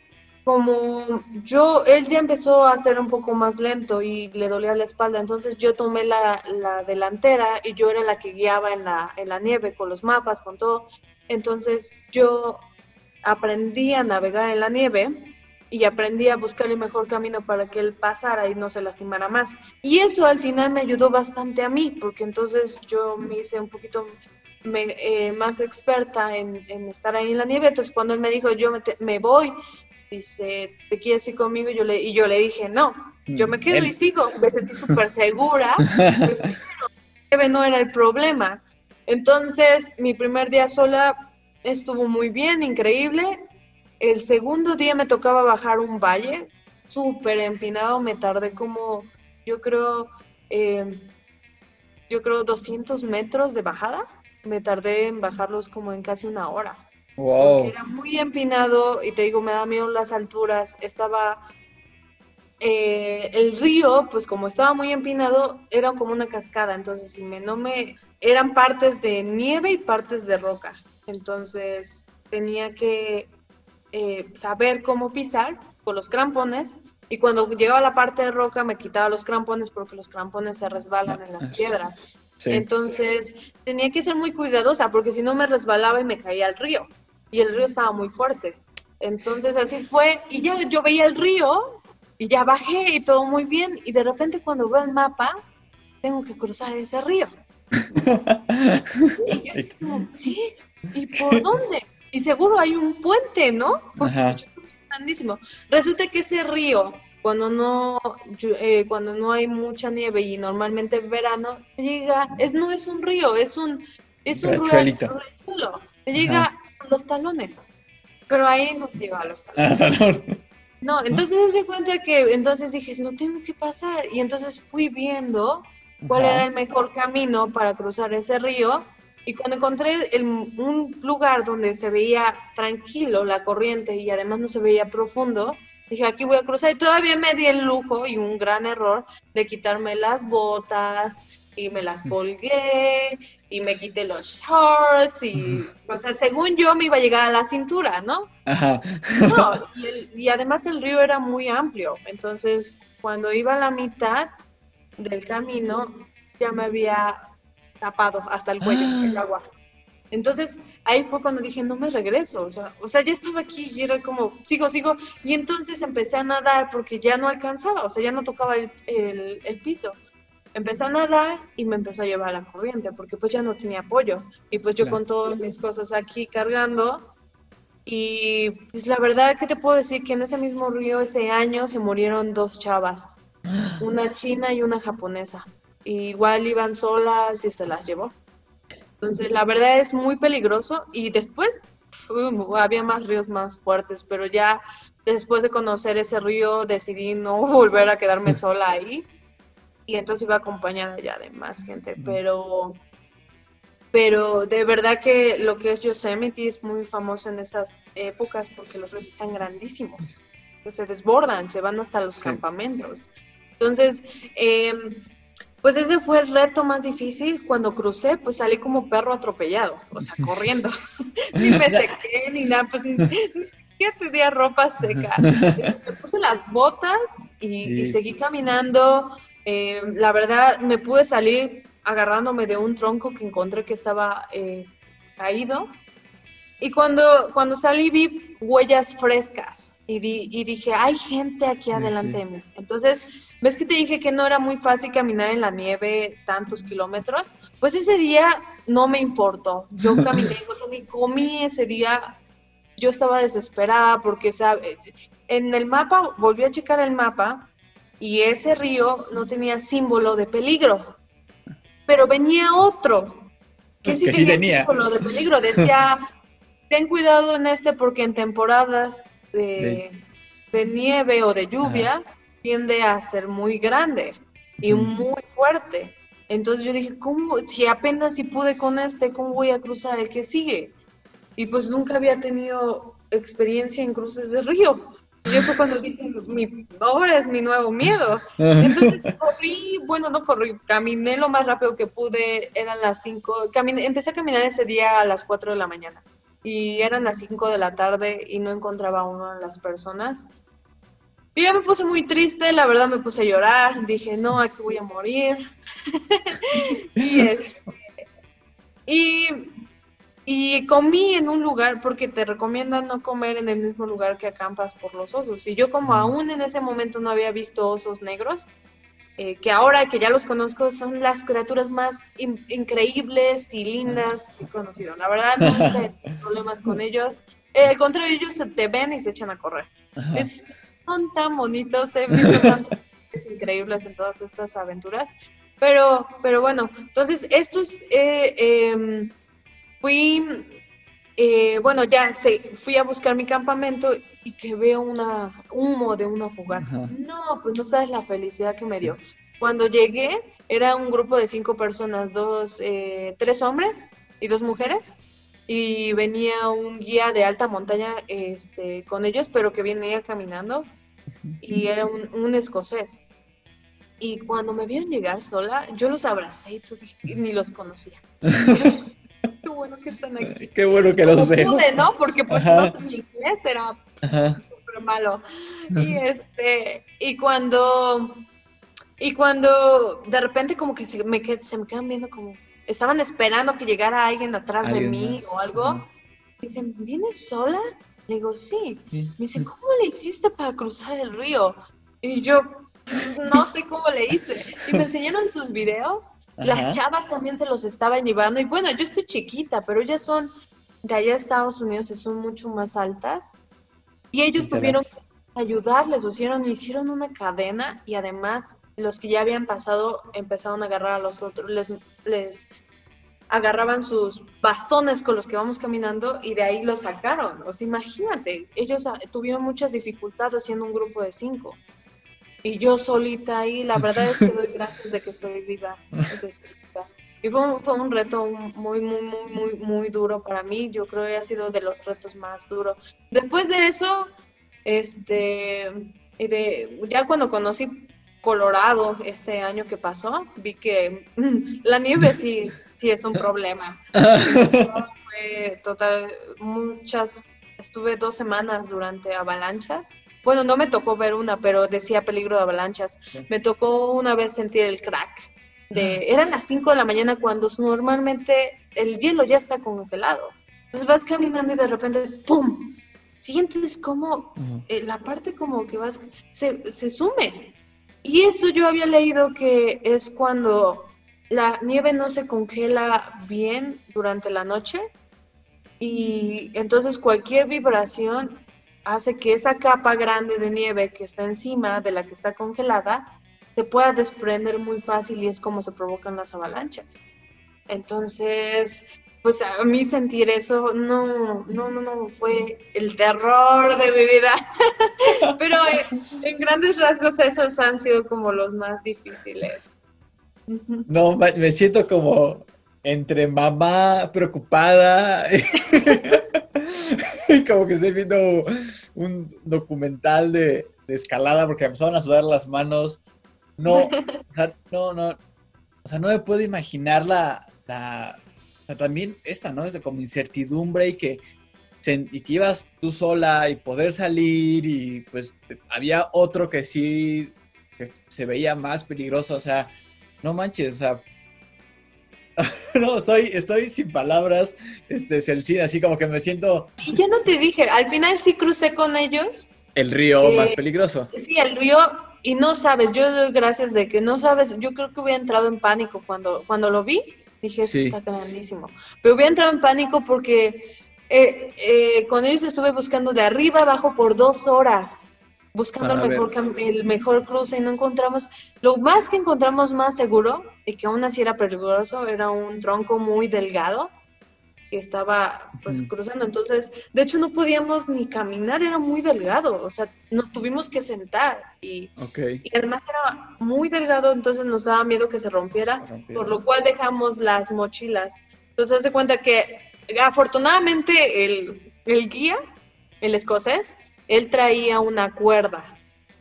como yo, él ya empezó a ser un poco más lento y le dolía la espalda, entonces yo tomé la, la delantera y yo era la que guiaba en la, en la nieve con los mapas, con todo. Entonces yo aprendí a navegar en la nieve y aprendí a buscar el mejor camino para que él pasara y no se lastimara más. Y eso al final me ayudó bastante a mí, porque entonces yo me hice un poquito eh, más experta en, estar ahí en la nieve. Entonces cuando él me dijo, yo me, voy, dice, ¿te quieres ir conmigo? Y yo le, y yo le dije, no, yo me quedo y sigo. Me sentí súper segura. *laughs* Pues no era el problema. Entonces, mi primer día sola estuvo muy bien, increíble. El segundo día me tocaba bajar un valle súper empinado, me tardé como, yo creo, eh, yo creo 200 metros de bajada, me tardé en bajarlos como en casi una hora. Wow. era muy empinado y te digo, me da miedo las alturas, estaba... Eh, el río, pues como estaba muy empinado, era como una cascada, entonces si me, no me, eran partes de nieve y partes de roca. Entonces tenía que eh, saber cómo pisar con los crampones y cuando llegaba a la parte de roca me quitaba los crampones porque los crampones se resbalan en las piedras. Entonces tenía que ser muy cuidadosa porque si no me resbalaba y me caía al río y el río estaba muy fuerte. Entonces así fue y ya yo veía el río y ya bajé y todo muy bien y de repente cuando veo el mapa tengo que cruzar ese río. *laughs* y yo como, ¿qué? ¿Y por *laughs* dónde? Y seguro hay un puente, ¿no? Porque es grandísimo. Resulta que ese río, cuando no, eh, cuando no hay mucha nieve y normalmente en verano, llega, es, no es un río, es un, es un río llega a los talones. Pero ahí no llega a los talones. No, entonces se cuenta que entonces dije, no tengo que pasar. Y entonces fui viendo cuál era el mejor camino para cruzar ese río y cuando encontré un lugar donde se veía tranquilo la corriente y además no se veía profundo, dije, aquí voy a cruzar. Y todavía me di el lujo y un gran error de quitarme las botas y me las colgué y me quité los shorts y, o sea, según yo me iba a llegar a la cintura, ¿no? Ajá. No, *laughs* y, y además el río era muy amplio, entonces cuando iba a la mitad del camino ya me había tapado hasta el cuello, el ah. agua. Entonces ahí fue cuando dije, no me regreso, o sea, o sea, ya estaba aquí y era como, sigo, sigo, y entonces empecé a nadar porque ya no alcanzaba, o sea, ya no tocaba el, el, piso. Empecé a nadar y me empezó a llevar a la corriente porque pues ya no tenía apoyo y pues yo con todas mis cosas aquí cargando y pues la verdad que te puedo decir que en ese mismo río ese año se murieron dos chavas, *gasps* una china y una japonesa igual iban solas y se las llevó. Entonces, la verdad es muy peligroso y después había más ríos más fuertes, pero ya después de conocer ese río decidí no *laughs* volver a quedarme *laughs* sola ahí y entonces iba acompañada ya de más gente, pero pero de verdad que lo que es Yosemite es muy famoso en esas épocas porque los ríos están grandísimos, que se desbordan, se van hasta los campamentos. Entonces, eh, pues ese fue el reto más difícil. Cuando crucé, pues salí como perro atropellado, o sea, *laughs* corriendo. *laughs* ni me sequé, ni nada, pues ni, tenía ropa seca. Me puse las botas y, seguí caminando. Eh, la verdad, me pude salir agarrándome de un tronco que encontré que estaba eh, caído. Y cuando, cuando salí vi huellas frescas y, y dije, hay gente aquí adelante de mí. Entonces ¿Ves que te dije que no era muy fácil caminar en la nieve tantos kilómetros? Pues ese día no me importó. Yo *laughs* caminé, me comí ese día. Yo estaba desesperada porque, ¿sabe? En el mapa, volví a checar el mapa y ese río no tenía símbolo de peligro. Pero venía otro que sí, tenía, símbolo de peligro. Decía, *laughs* ten cuidado en este porque en temporadas de, nieve o de lluvia tiende a ser muy grande y muy fuerte. Entonces yo dije, ¿cómo? Si apenas si pude con este, ¿cómo voy a cruzar el que sigue? Y pues nunca había tenido experiencia en cruces de río. Y yo fue cuando dije, mi, ahora es mi nuevo miedo. *laughs* Entonces corrí, bueno, no corrí, caminé lo más rápido que pude, eran las 5, empecé a caminar ese día a las 4 de la mañana y eran las 5 de la tarde y no encontraba a una de las personas. Y ya me puse muy triste, la verdad me puse a llorar, dije, no, aquí voy a morir. *laughs* y, este, y, y comí en un lugar, porque te recomiendan no comer en el mismo lugar que acampas por los osos. Y yo como aún en ese momento no había visto osos negros, eh, que ahora que ya los conozco son las criaturas más increíbles y lindas que he conocido. La verdad, no *laughs* he problemas con ellos. Eh, al contrario, ellos se te ven y se echan a correr. Son tan bonitos, he visto tantos *laughs* increíbles en todas estas aventuras. Pero, pero bueno, entonces estos eh, em, fui, bueno, ya sé, fui a buscar mi campamento y que veo una humo de una fogata. No, pues no sabes la felicidad que me dio. Cuando llegué, era un grupo de cinco personas, dos, eh, tres hombres y dos mujeres, y venía un guía de alta montaña este, con ellos, pero que venía caminando, y era un, un escocés. Y cuando me vieron llegar sola, yo los abracé y ni los conocía. *laughs* qué bueno que están aquí. Qué bueno que los veo. pude, ¿no? Porque pues no sé, mi inglés era súper malo. Y este, y cuando, y cuando de repente como que se me, se me quedan viendo como, estaban esperando que llegara alguien atrás de mí o algo. Dicen, ¿vienes sola? Le digo, sí. Me dicen, ¿cómo le hiciste para cruzar el río? Y yo, *laughs* no sé cómo le hice. Y me enseñaron sus videos las chavas también se los estaban llevando. Y bueno, yo estoy chiquita, pero ellas son de allá de Estados Unidos y son mucho más altas. Y ellos tuvieron que ayudarles, hicieron, hicieron una cadena y además los que ya habían pasado empezaron a agarrar a los otros, les, les agarraban sus bastones con los que vamos caminando y de ahí los sacaron. O sea, imagínate, ellos ah, tuvieron muchas dificultades siendo un grupo de cinco y yo solita ahí, la *laughs* verdad es que doy gracias de que estoy viva. Y fue un, fue un reto muy, muy, muy, muy, muy duro para mí. Yo creo que ha sido de los retos más duros. Después de eso, este, de, ya cuando conocí Colorado este año que pasó, vi que *laughs* la nieve sí, sí es un *laughs* problema. *laughs* fue total, muchas, estuve dos semanas durante avalanchas bueno, no me tocó ver una, pero decía peligro de avalanchas. Me tocó una vez sentir el crack. De, eran las 5 de la mañana cuando normalmente el hielo ya está congelado. Entonces vas caminando y de repente, ¡pum! Sientes como eh, la parte como que vas, se, se sume. Y eso yo había leído que es cuando la nieve no se congela bien durante la noche y entonces cualquier vibración hace que esa capa grande de nieve que está encima de la que está congelada se pueda desprender muy fácil y es como se provocan las avalanchas. Entonces, pues a mí sentir eso, no, no, no, no, fue el terror de mi vida. *laughs* Pero eh, en grandes rasgos esos han sido como los más difíciles. No, me siento como entre mamá preocupada *laughs* como que estoy viendo un documental de, escalada porque me empezaron a sudar las manos. No, no, no. O sea, no me puedo imaginar la, también esta, ¿no? Es de como incertidumbre y que, y que ibas tú sola y poder salir y pues había otro que sí que se veía más peligroso, o sea, no manches, o sea, *laughs* no, estoy, estoy sin palabras, este, Celcina, así como que me siento... Y ya no te dije, al final sí crucé con ellos. El río más eh, peligroso. Sí, el río, y no sabes, yo doy gracias de que no sabes, yo creo que hubiera entrado en pánico cuando, cuando lo vi, dije, eso está grandísimo. Pero hubiera entrado en pánico porque eh, eh, con ellos estuve buscando de arriba abajo por dos horas buscando el mejor, el mejor cruce y no encontramos, lo más que encontramos más seguro y que aún así era peligroso era un tronco muy delgado que estaba pues cruzando, entonces de hecho no podíamos ni caminar, era muy delgado, o sea, nos tuvimos que sentar y, y además era muy delgado, entonces nos daba miedo que se rompiera, por lo cual dejamos las mochilas. Entonces hace cuenta que afortunadamente el, el guía, el escocés, él traía una cuerda.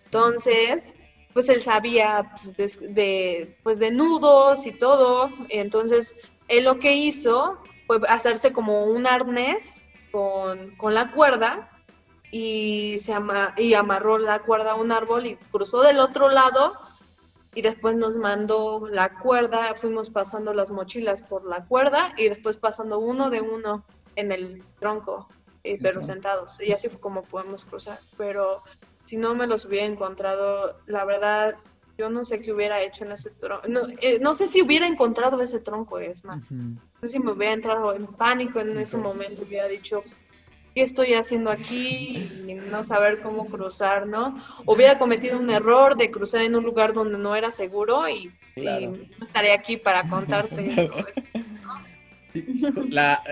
Entonces, pues él sabía pues, de, pues, de nudos y todo. Entonces, él lo que hizo fue hacerse como un arnés con, con la cuerda y, se y amarró la cuerda a un árbol y cruzó del otro lado y después nos mandó la cuerda, fuimos pasando las mochilas por la cuerda y después pasando uno de uno en el tronco, eh, pero sentados. Y así fue como podemos cruzar. Pero si no me los hubiera encontrado, la verdad, yo no sé qué hubiera hecho en ese tronco. No, eh, no sé si hubiera encontrado ese tronco, es más. No sé si me hubiera entrado en pánico en ese momento, hubiera dicho, ¿qué estoy haciendo aquí? Y no saber cómo cruzar, ¿no? Hubiera cometido un error de cruzar en un lugar donde no era seguro y, no estaré aquí para contarte. *laughs* la,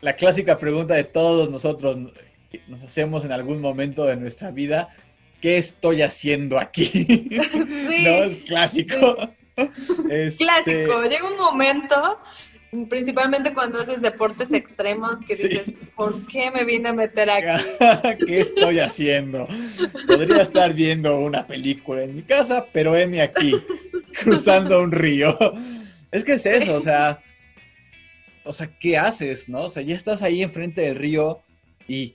la clásica pregunta de todos nosotros nos hacemos en algún momento de nuestra vida, ¿qué estoy haciendo aquí? *laughs* Sí, no, es clásico. Este clásico, llega un momento Principalmente cuando haces deportes extremos que dices, ¿por qué me vine a meter aquí? *laughs* ¿Qué estoy haciendo? Podría estar viendo una película en mi casa, pero heme aquí, cruzando un río. Es que es eso, o sea, o sea, ¿qué haces, no? O sea, ya estás ahí enfrente del río y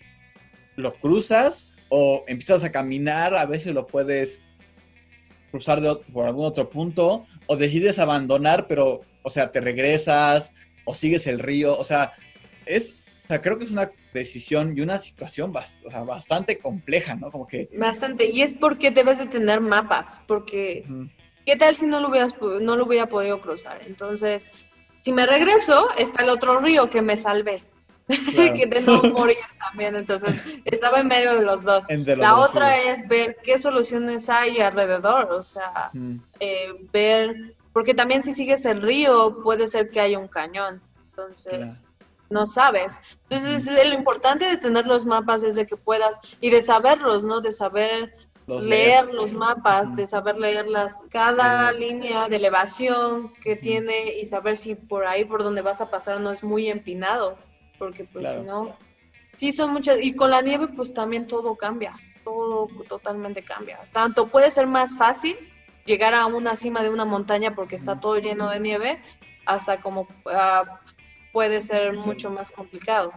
lo cruzas o empiezas a caminar, a veces lo puedes cruzar por algún otro punto o decides abandonar, pero o sea, te regresas o sigues el río, o sea, es, o sea, creo que es una decisión y una situación bastante compleja, ¿no? Como que... Bastante, y es porque debes de tener mapas, porque ¿qué tal si no lo, hubieras, no lo hubiera podido cruzar? Entonces, si me regreso, está el otro río que me salvé. *laughs* que de no *laughs* morir también, entonces estaba en medio de los dos. la otra es ver qué soluciones hay alrededor, o sea, eh, ver porque también si sigues el río puede ser que haya un cañón, entonces no sabes. Entonces lo importante de tener los mapas es de que puedas y de saberlos, ¿no? De saber leer, los mapas, de saber leer las, cada línea de elevación que tiene y saber si por ahí por donde vas a pasar no es muy empinado, porque pues si no, sí son muchas, y con la nieve pues también todo cambia, todo totalmente cambia. Tanto puede ser más fácil llegar a una cima de una montaña porque está todo lleno de nieve, hasta como ah, puede ser mucho más complicado.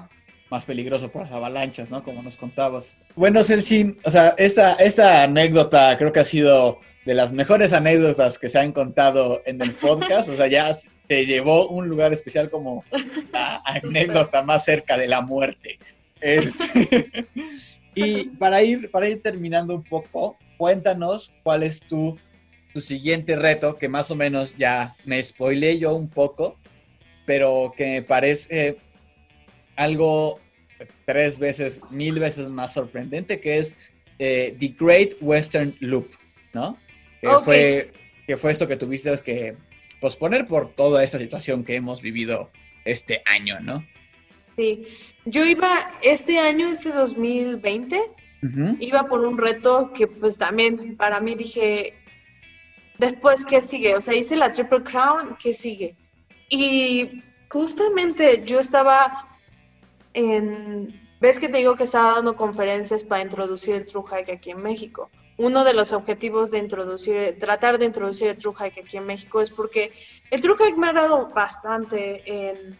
Más peligroso por las avalanchas, ¿no? Como nos contabas. Bueno, Celsin, o sea, esta, esta anécdota creo que ha sido de las mejores anécdotas que se han contado en el podcast. O sea, ya te llevó un lugar especial como la anécdota más cerca de la muerte. Este, *laughs* y para ir, para ir terminando un poco, cuéntanos cuál es tu siguiente reto, que más o menos ya me spoilé yo un poco, pero que me parece algo tres veces, mil veces más sorprendente, que es eh, The Great Western Loop, ¿no? Que, fue, que fue esto que tuviste que posponer por toda esta situación que hemos vivido este año, ¿no? Sí, yo iba este año, este 2020, iba por un reto que pues también para mí dije, Después, ¿qué sigue? O sea, hice la Triple Crown, ¿qué sigue? Y justamente yo estaba en... ¿Ves que te digo que estaba dando conferencias para introducir el True Hike aquí en México? Uno de los objetivos de introducir, tratar de introducir el True Hike aquí en México es porque el True Hike me ha dado bastante en,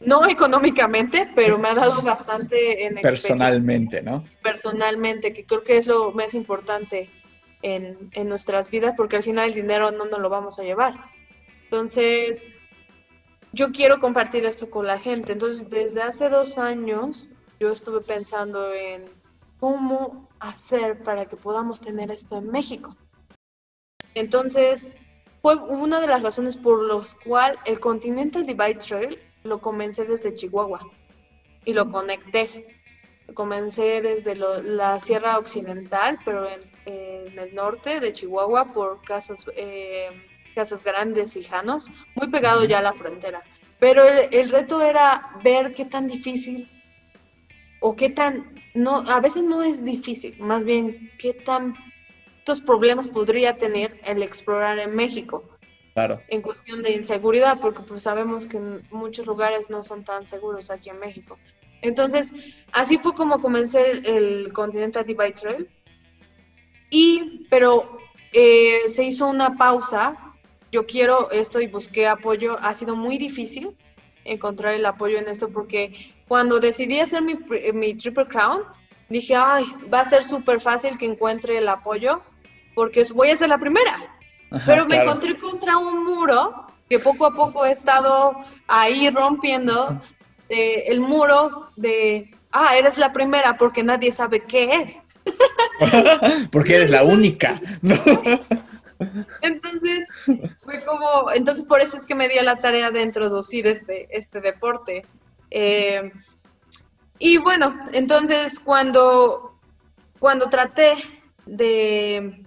no económicamente, pero me ha dado bastante en personalmente, ¿no? Personalmente, que creo que es lo más importante en, nuestras vidas porque al final el dinero no nos lo vamos a llevar. Entonces, yo quiero compartir esto con la gente. Entonces, desde hace dos años, yo estuve pensando en cómo hacer para que podamos tener esto en México. Entonces, fue una de las razones por las cuales el Continental Divide Trail lo comencé desde Chihuahua y lo conecté. Comencé desde la Sierra Occidental, pero en en el norte de Chihuahua por casas, eh, casas grandes y janos, muy pegado ya a la frontera. Pero el, reto era ver qué tan difícil o qué tan, no, a veces no es difícil, más bien qué tantos problemas podría tener el explorar en México. Claro. En cuestión de inseguridad, porque pues sabemos que en muchos lugares no son tan seguros aquí en México. Entonces, así fue como comencé el, el Continental Divide Trail y, pero eh, se hizo una pausa. Yo quiero esto y busqué apoyo. Ha sido muy difícil encontrar el apoyo en esto porque cuando decidí hacer mi, mi Triple Crown, dije, ay, va a ser súper fácil que encuentre el apoyo porque voy a ser la primera. Pero me encontré contra un muro que poco a poco he estado ahí rompiendo eh, el muro de, ah, eres la primera porque nadie sabe qué es. *laughs* porque eres la única. *laughs* Entonces, fue como, entonces por eso es que me di la tarea de introducir este, este deporte. Eh, y bueno, entonces cuando, cuando traté de,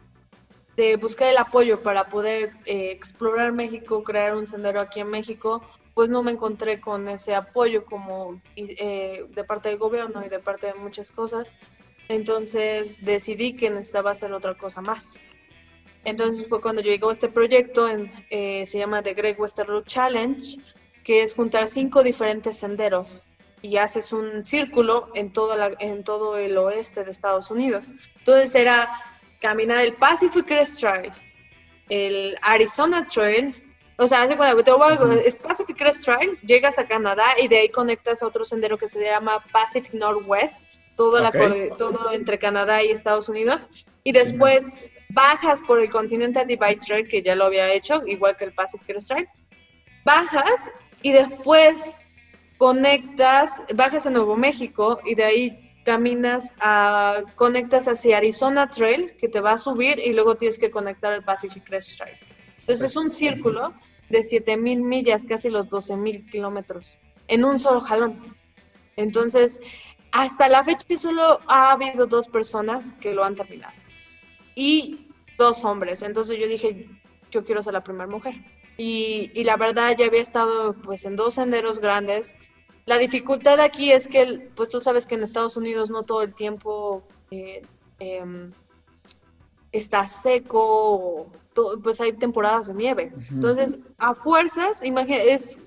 de buscar el apoyo para poder eh, explorar México, crear un sendero aquí en México, pues no me encontré con ese apoyo como eh, de parte del gobierno y de parte de muchas cosas. Entonces decidí que necesitaba hacer otra cosa más. Entonces fue cuando llegó este proyecto, en, eh, se llama The Great Western Route Challenge, que es juntar cinco diferentes senderos y haces un círculo en todo, la, en todo el oeste de Estados Unidos. Entonces era caminar el Pacific Crest Trail, el Arizona Trail, o sea, hace cuando es Pacific Crest Trail, llegas a Canadá y de ahí conectas a otro sendero que se llama Pacific Northwest, todo, la, todo entre Canadá y Estados Unidos, y después bajas por el Continental Divide Trail, que ya lo había hecho, igual que el Pacific Crest Trail, bajas y después conectas, bajas a Nuevo México y de ahí caminas, a, conectas hacia Arizona Trail, que te va a subir y luego tienes que conectar al Pacific Crest Trail. Entonces es un círculo de 7.000 millas, casi los 12.000 kilómetros, en un solo jalón. Entonces, hasta la fecha solo ha habido dos personas que lo han terminado. Y dos hombres. Entonces yo dije, yo quiero ser la primera mujer. Y, y, la verdad ya había estado pues en dos senderos grandes la dificultad aquí es que, pues tú sabes que en Estados Unidos no todo el tiempo eh, em, está seco, pues hay temporadas de nieve. Entonces, a fuerzas, es,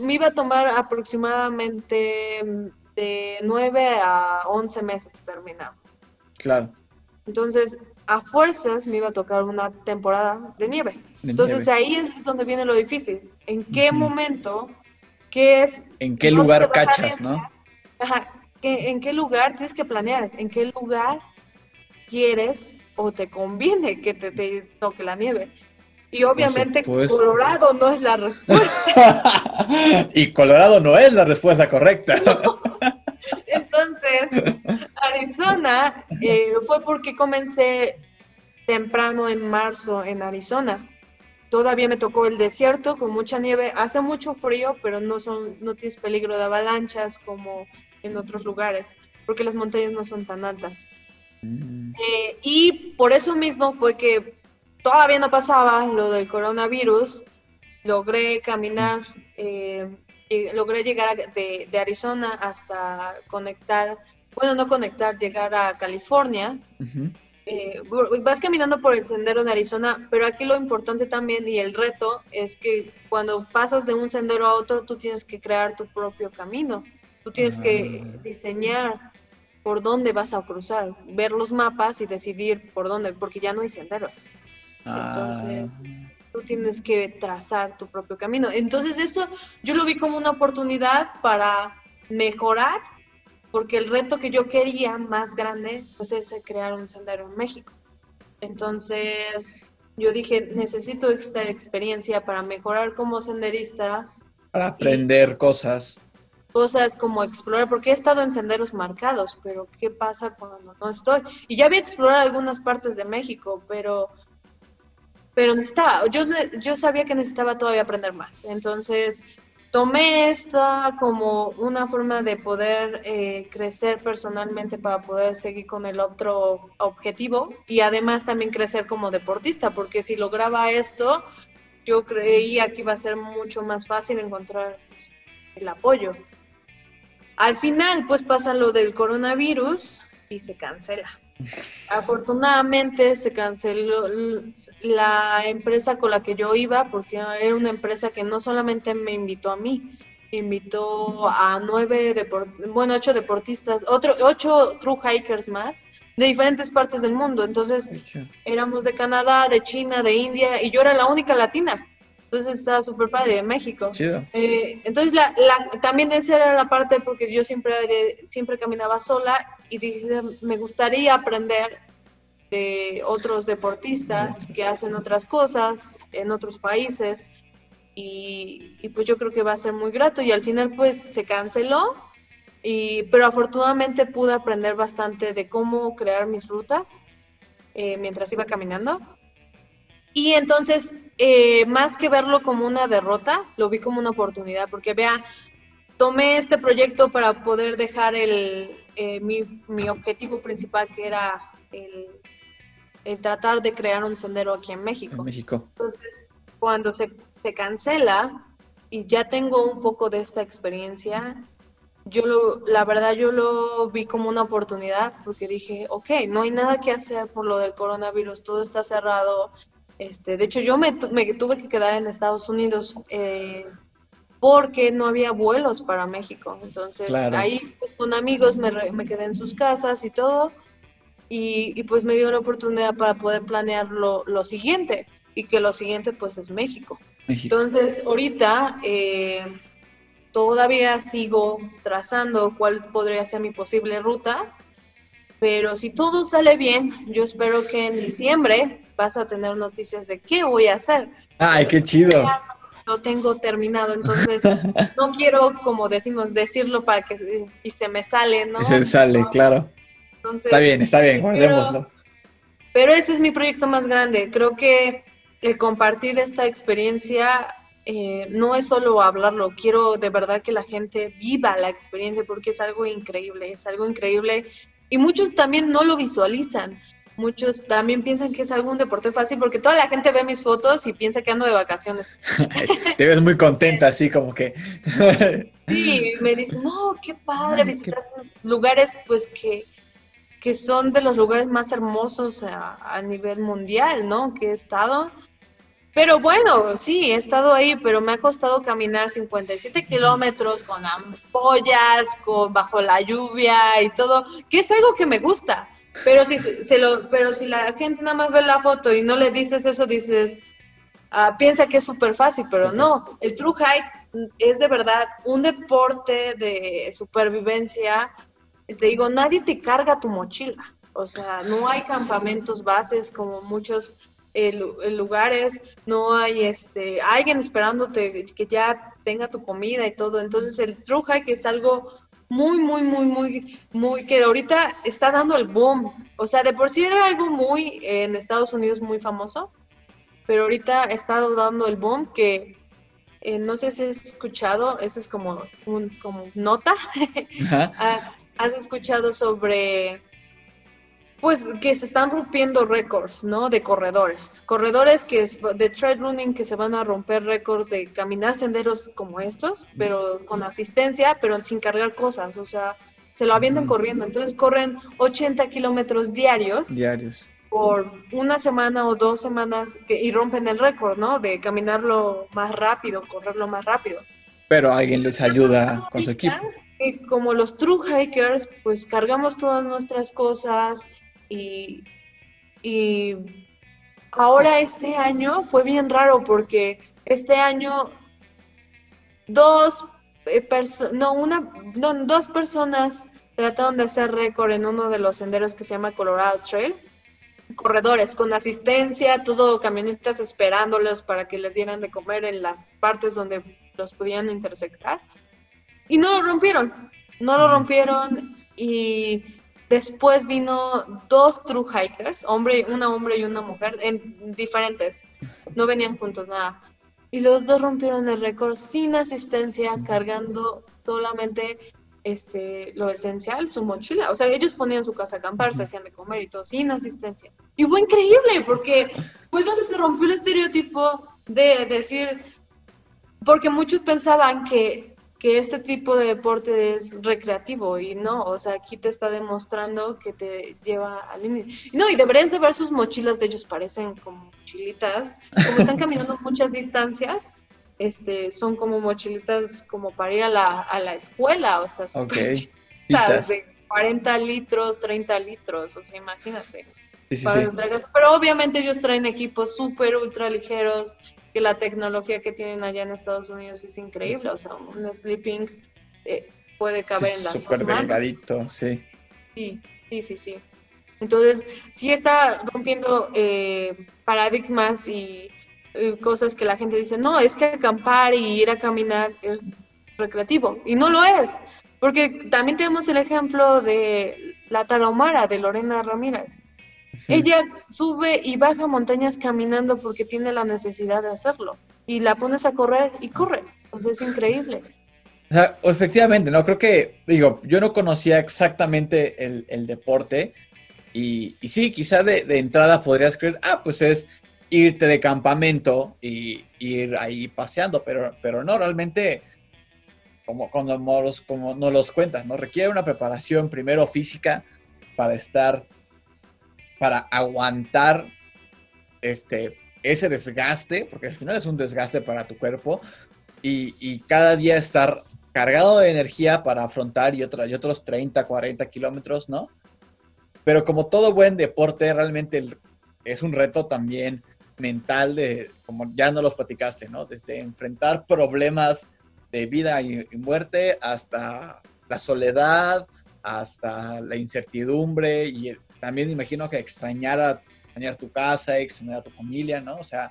me iba a tomar aproximadamente de 9 a 11 meses terminar. Claro. Entonces, a fuerzas me iba a tocar una temporada de nieve. Entonces, ahí es donde viene lo difícil. ¿En qué momento es... ¿En qué lugar cachas, no? Ajá, ¿en qué lugar tienes que planear? ¿En qué lugar quieres o te conviene que te, toque la nieve? Y obviamente Colorado no es la *laughs* respuesta. y Colorado no es la respuesta correcta. *laughs* Entonces, Arizona eh, fue porque comencé temprano en marzo en Arizona. Todavía me tocó el desierto con mucha nieve. Hace mucho frío, pero no, son, no tienes peligro de avalanchas como en otros lugares, porque las montañas no son tan altas. Mm. Eh, y por eso mismo fue que todavía no pasaba lo del coronavirus. Logré caminar, eh, logré llegar de, de, Arizona hasta conectar, bueno, no conectar, llegar a California. Eh, vas caminando por el sendero de Arizona, pero aquí lo importante también y el reto es que cuando pasas de un sendero a otro, tú tienes que crear tu propio camino. Tú tienes que ah. diseñar por dónde vas a cruzar, ver los mapas y decidir por dónde, porque ya no hay senderos. Entonces, ah. Tú tienes que trazar tu propio camino. Entonces, esto yo lo vi como una oportunidad para mejorar porque el reto que yo quería más grande pues es crear un sendero en México. Entonces yo dije, necesito esta experiencia para mejorar como senderista. Para aprender cosas. Cosas como explorar, porque he estado en senderos marcados, pero ¿qué pasa cuando no estoy? Y ya había explorado algunas partes de México, pero pero necesitaba, yo, yo sabía que necesitaba todavía aprender más. Entonces, tomé esta como una forma de poder eh, crecer personalmente para poder seguir con el otro objetivo y además también crecer como deportista, porque si lograba esto, yo creía que iba a ser mucho más fácil encontrar el apoyo. Al final, pues pasa lo del coronavirus y se cancela. Afortunadamente se canceló la empresa con la que yo iba porque era una empresa que no solamente me invitó a mí, invitó a nueve, bueno, ocho deportistas, otro, ocho true hikers más de diferentes partes del mundo. Entonces éramos de Canadá, de China, de India y yo era la única latina. Entonces estaba súper padre en México. Eh, entonces la, la- también esa era la parte porque yo siempre, siempre caminaba sola y dije, me gustaría aprender de otros deportistas que hacen otras cosas en otros países y, y pues yo creo que va a ser muy grato y al final pues se canceló y, pero afortunadamente pude aprender bastante de cómo crear mis rutas eh, mientras iba caminando. Y entonces, eh, más que verlo como una derrota, lo vi como una oportunidad, porque vea, tomé este proyecto para poder dejar el, eh, mi, mi objetivo principal, que era el, el tratar de crear un sendero aquí en México. En México. Entonces, cuando se, se cancela y ya tengo un poco de esta experiencia, yo lo, la verdad yo lo vi como una oportunidad porque dije, ok, no hay nada que hacer por lo del coronavirus, todo está cerrado. Este, de hecho, yo me, me tuve que quedar en Estados Unidos eh, porque no había vuelos para México. Entonces, Claro. ahí pues, con amigos me, re- me quedé en sus casas y todo. Y, y, pues me dio la oportunidad para poder planear lo, lo siguiente. Y que lo siguiente pues es México. México. Entonces, ahorita eh, todavía sigo trazando cuál podría ser mi posible ruta, pero si todo sale bien, yo espero que en diciembre vas a tener noticias de qué voy a hacer. Ay, qué chido. Ya lo tengo terminado, entonces *laughs* no quiero, como decimos, decirlo para que se- y se me sale, ¿no? Se sale, No, claro. Entonces, Está bien, está bien, guardémoslo. pero ese es mi proyecto más grande. Creo que el compartir esta experiencia eh, no es solo hablarlo, quiero de verdad que la gente viva la experiencia porque es algo increíble, es algo increíble. Y muchos también no lo visualizan. Muchos también piensan que es algún deporte fácil porque toda la gente ve mis fotos y piensa que ando de vacaciones. *laughs* Te ves muy contenta, *laughs* así como que. Sí, me dicen, no, qué padre, Ay, qué- visitas esos lugares pues que, que son de los lugares más hermosos a, a nivel mundial, ¿no? Que he estado. Pero bueno, sí, he estado ahí, pero me ha costado caminar 57 kilómetros con ampollas, con, bajo la lluvia y todo, que es algo que me gusta. Pero si, se lo, pero si la gente nada más ve la foto y no le dices eso, dices, ah, piensa que es súper fácil, pero no. El true hike es de verdad un deporte de supervivencia. Te digo, nadie te carga tu mochila. O sea, no hay campamentos bases como muchos eh, eh, lugares, no hay este alguien esperándote que ya tenga tu comida y todo. Entonces el true hike es algo muy, muy, muy, muy, muy que ahorita está dando el boom. O sea, de por sí era algo muy eh, en Estados Unidos muy famoso, pero ahorita está dando el boom que eh, no sé si has escuchado, eso es como un como nota. *laughs* Ah, ¿Has escuchado sobre, pues, que se están rompiendo récords, ¿no? De corredores. Corredores que es de trail running que se van a romper récords de caminar senderos como estos, pero con asistencia, pero sin cargar cosas. O sea, se lo avientan corriendo. Entonces corren 80 kilómetros diarios Diarios. por una semana o dos semanas que- y rompen el récord, ¿no? De caminarlo más rápido, correrlo más rápido. Pero alguien les ayuda con su equipo. Y como los true hikers, pues cargamos todas nuestras cosas y, y ahora este año fue bien raro porque este año dos eh, no una no, dos personas trataron de hacer récord en uno de los senderos que se llama Colorado Trail corredores con asistencia, todo camionetas esperándolos para que les dieran de comer en las partes donde los podían intersectar. Y no lo rompieron, no lo rompieron y después vino dos true hikers, hombre, una hombre y una mujer, en diferentes, no venían juntos, nada. Y los dos rompieron el récord sin asistencia, cargando solamente este, lo esencial, su mochila. O sea, ellos ponían su casa a acampar, se hacían de comer y todo, sin asistencia. Y fue increíble porque fue donde se rompió el estereotipo de decir, porque muchos pensaban que, que este tipo de deporte es recreativo y no, o sea, aquí te está demostrando que te lleva al límite. No, y deberías de ver sus mochilas, de ellos parecen como mochilitas, como están caminando *laughs* muchas distancias, este, son como mochilitas como para ir a la, a la escuela, o sea, Ok. súper chiquitas, Pitas. de 40 litros, 30 litros, o sea, imagínate Sí, sí, para sí. entregas. Pero obviamente ellos traen equipos súper ultra ligeros que la tecnología que tienen allá en Estados Unidos es increíble. O sea, un sleeping eh, puede caber en las Súper delgadito, sí. Sí, sí, sí, sí. Entonces, sí está rompiendo eh, paradigmas y eh, cosas que la gente dice, no, es que acampar y ir a caminar es recreativo. Y no lo es, porque también tenemos el ejemplo de la Tarahumara de Lorena Ramírez. Ella sube y baja montañas caminando porque tiene la necesidad de hacerlo. Y la pones a correr y corre. O sea, es increíble. O sea, efectivamente, ¿no? Creo que, digo, yo no conocía exactamente el, deporte. Y, y, sí, quizá de, de, entrada podrías creer, ah, pues es irte de campamento y, ir ahí paseando, pero, pero no, realmente, como, como, como nos los cuentas, ¿no? Requiere una preparación primero física para estar, para aguantar este, ese desgaste, porque al final es un desgaste para tu cuerpo, y, y cada día estar cargado de energía para afrontar y, y otros 30, 40 kilómetros, ¿no? Pero como todo buen deporte, realmente es un reto también mental de, como ya no los platicaste, ¿no? Desde enfrentar problemas de vida y, muerte hasta la soledad, hasta la incertidumbre y también imagino que extrañar a, extrañar tu casa, extrañar a tu familia, ¿no? O sea,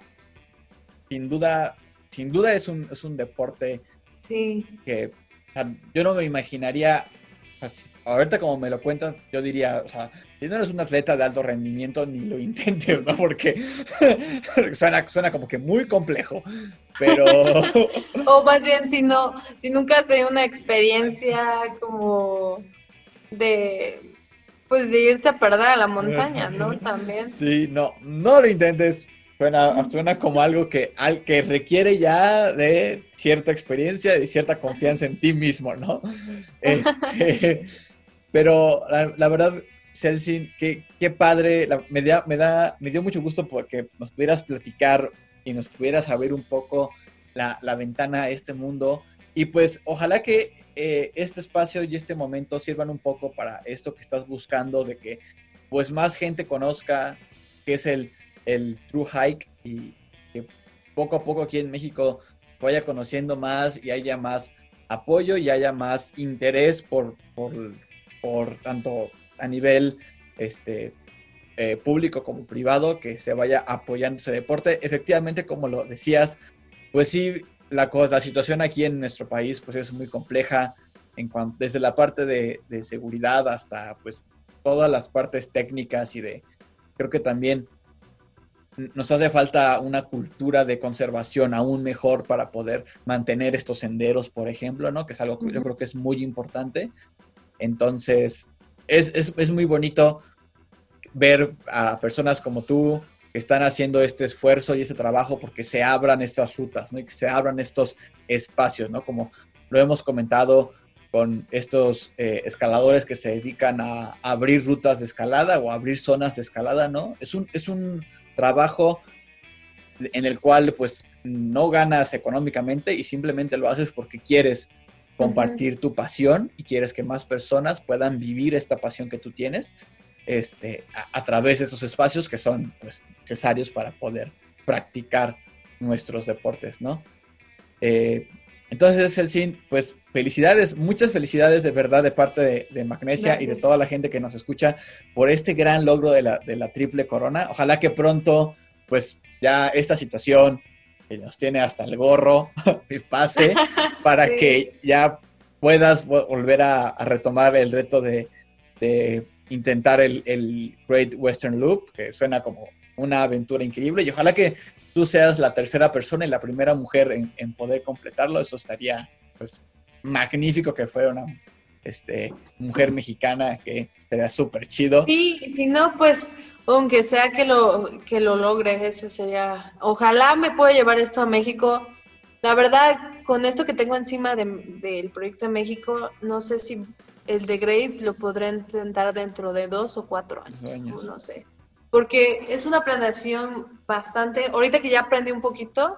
sin duda, sin duda es un, es un deporte sí. que yo no me imaginaría, ahorita como me lo cuentas, yo diría, o sea, si no eres un atleta de alto rendimiento, ni lo intentes, ¿no? Porque *laughs* suena, suena como que muy complejo, pero... *laughs* o más bien, si no, si nunca has tenido una experiencia como de, pues de irte a perder a la montaña, ¿no? También. Sí, no, no lo intentes. Suena, suena como algo que, al, que requiere ya de cierta experiencia, de cierta confianza en ti mismo, ¿no? Este, *laughs* pero la verdad, Celsin, qué, qué padre, me, da, me, da, me dio mucho gusto porque nos pudieras platicar y nos pudieras abrir un poco la, ventana a este mundo. Y pues ojalá que eh, este espacio y este momento sirvan un poco para esto que estás buscando, de que pues más gente conozca qué es el, el True Hike y que poco a poco aquí en México vaya conociendo más y haya más apoyo y haya más interés por, por, por tanto a nivel este, eh, público como privado que se vaya apoyando ese deporte. Efectivamente, como lo decías, pues sí, la, la situación aquí en nuestro país pues es muy compleja en cuanto, desde la parte de, de, seguridad hasta pues todas las partes técnicas y de, creo que también nos hace falta una cultura de conservación aún mejor para poder mantener estos senderos, por ejemplo, ¿no? Que es algo que yo creo que es muy importante. Entonces, es, muy bonito ver a personas como tú están haciendo este esfuerzo y este trabajo porque se abran estas rutas, ¿no? Y que se abran estos espacios, ¿no? Como lo hemos comentado con estos eh, escaladores que se dedican a, abrir rutas de escalada o abrir zonas de escalada, ¿no? Es un, es un trabajo en el cual pues no ganas económicamente y simplemente lo haces porque quieres compartir tu pasión y quieres que más personas puedan vivir esta pasión que tú tienes este, a, través de estos espacios que son pues, necesarios para poder practicar nuestros deportes, ¿no? Eh, entonces, Elsin, pues felicidades, muchas felicidades de verdad de parte de, Magnesia y de toda la gente que nos escucha por este gran logro de la, de la triple corona. Ojalá que pronto, pues ya esta situación que nos tiene hasta el gorro *laughs* y pase *laughs* para que ya puedas volver a, retomar el reto de, intentar el, Great Western Loop, que suena como una aventura increíble y ojalá que tú seas la tercera persona y la primera mujer en, poder completarlo. Eso estaría pues magnífico que fuera una este, mujer mexicana que sería súper chido. Sí, si no, pues aunque sea que lo, que lo logre, eso sería, ojalá me pueda llevar esto a México. La verdad, con esto que tengo encima del proyecto de México, no sé si el de Great lo podré intentar dentro de dos o cuatro años, no sé. Porque es una planeación bastante, ahorita que ya aprendí un poquito,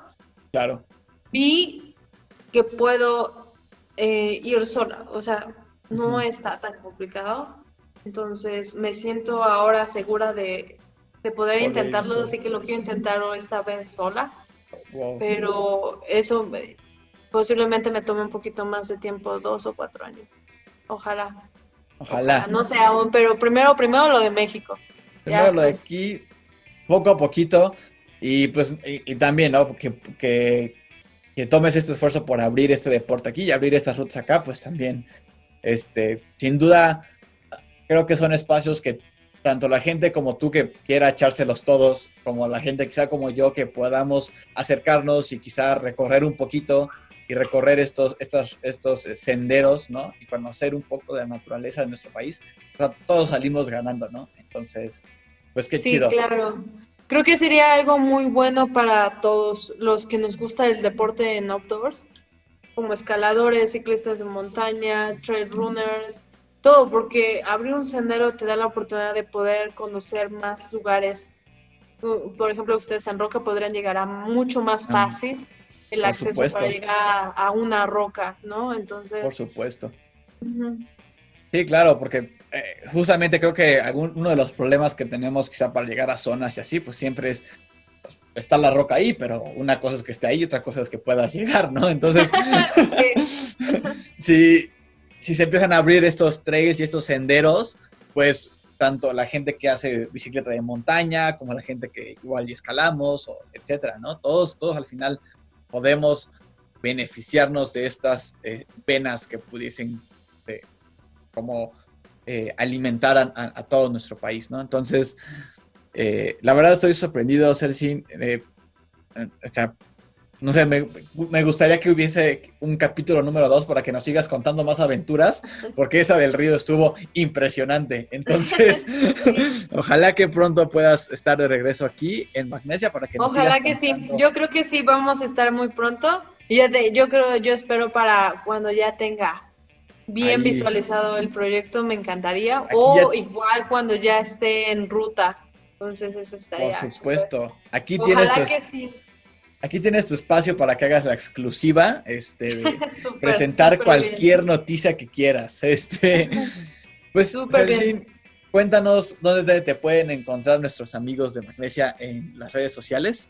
claro. vi que puedo eh, ir sola, o sea, no está tan complicado entonces me siento ahora segura de, poder intentarlo, así que lo quiero intentar esta vez sola. pero eso posiblemente me tome un poquito más de tiempo, dos o cuatro años. Ojalá. Ojalá. No sé aún, pero primero, primero lo de México. Primero lo de pues. aquí, poco a poquito, y pues, y, también, ¿no? Que, que, que, tomes este esfuerzo por abrir este deporte aquí y abrir estas rutas acá, pues también, este, sin duda, creo que son espacios que tanto la gente como tú que quiera echárselos todos, como la gente quizá como yo que podamos acercarnos y quizá recorrer un poquito y recorrer estos, estos, estos senderos, ¿no? Y conocer un poco de la naturaleza de nuestro país, todos salimos ganando, ¿no? Entonces, pues qué chido. Sí, claro. Creo que sería algo muy bueno para todos los que nos gusta el deporte en outdoors, como escaladores, ciclistas de montaña, trail runners, todo, porque abrir un sendero te da la oportunidad de poder conocer más lugares. Por ejemplo, ustedes en Roca podrían llegar a mucho más ah. El acceso para llegar a, una roca, ¿no? Entonces. Por supuesto. Sí, claro, porque eh, justamente creo que uno de los problemas que tenemos quizá para llegar a zonas y así, pues siempre es pues, está la roca ahí, pero una cosa es que esté ahí y otra cosa es que puedas llegar, ¿no? Entonces, *laughs* si, *laughs* si se empiezan a abrir estos trails y estos senderos, pues tanto la gente que hace bicicleta de montaña como la gente que igual y escalamos, o etcétera, ¿no? Todos, todos al final podemos beneficiarnos de estas eh, penas que pudiesen eh, como eh, alimentar a, todo nuestro país, ¿no? Entonces, la verdad estoy sorprendido, Celsin. o sea, no sé, me, gustaría que hubiese un capítulo número dos para que nos sigas contando más aventuras, porque esa del río estuvo impresionante. Entonces, *laughs* *laughs* ojalá que pronto puedas estar de regreso aquí en Magnesia para que nos Ojalá que sí, yo creo que sí, vamos a estar muy pronto. Y ya yo creo, yo espero para cuando ya tenga bien visualizado el proyecto, me encantaría. o igual cuando ya esté en ruta. Entonces, eso estaría. Por supuesto. Aquí tienes. Ojalá que sí Aquí tienes tu espacio para que hagas la exclusiva, este, *laughs* presentar cualquier noticia que quieras. *laughs* Este, pues, cuéntanos dónde te pueden encontrar nuestros amigos de Magnesia en las redes sociales.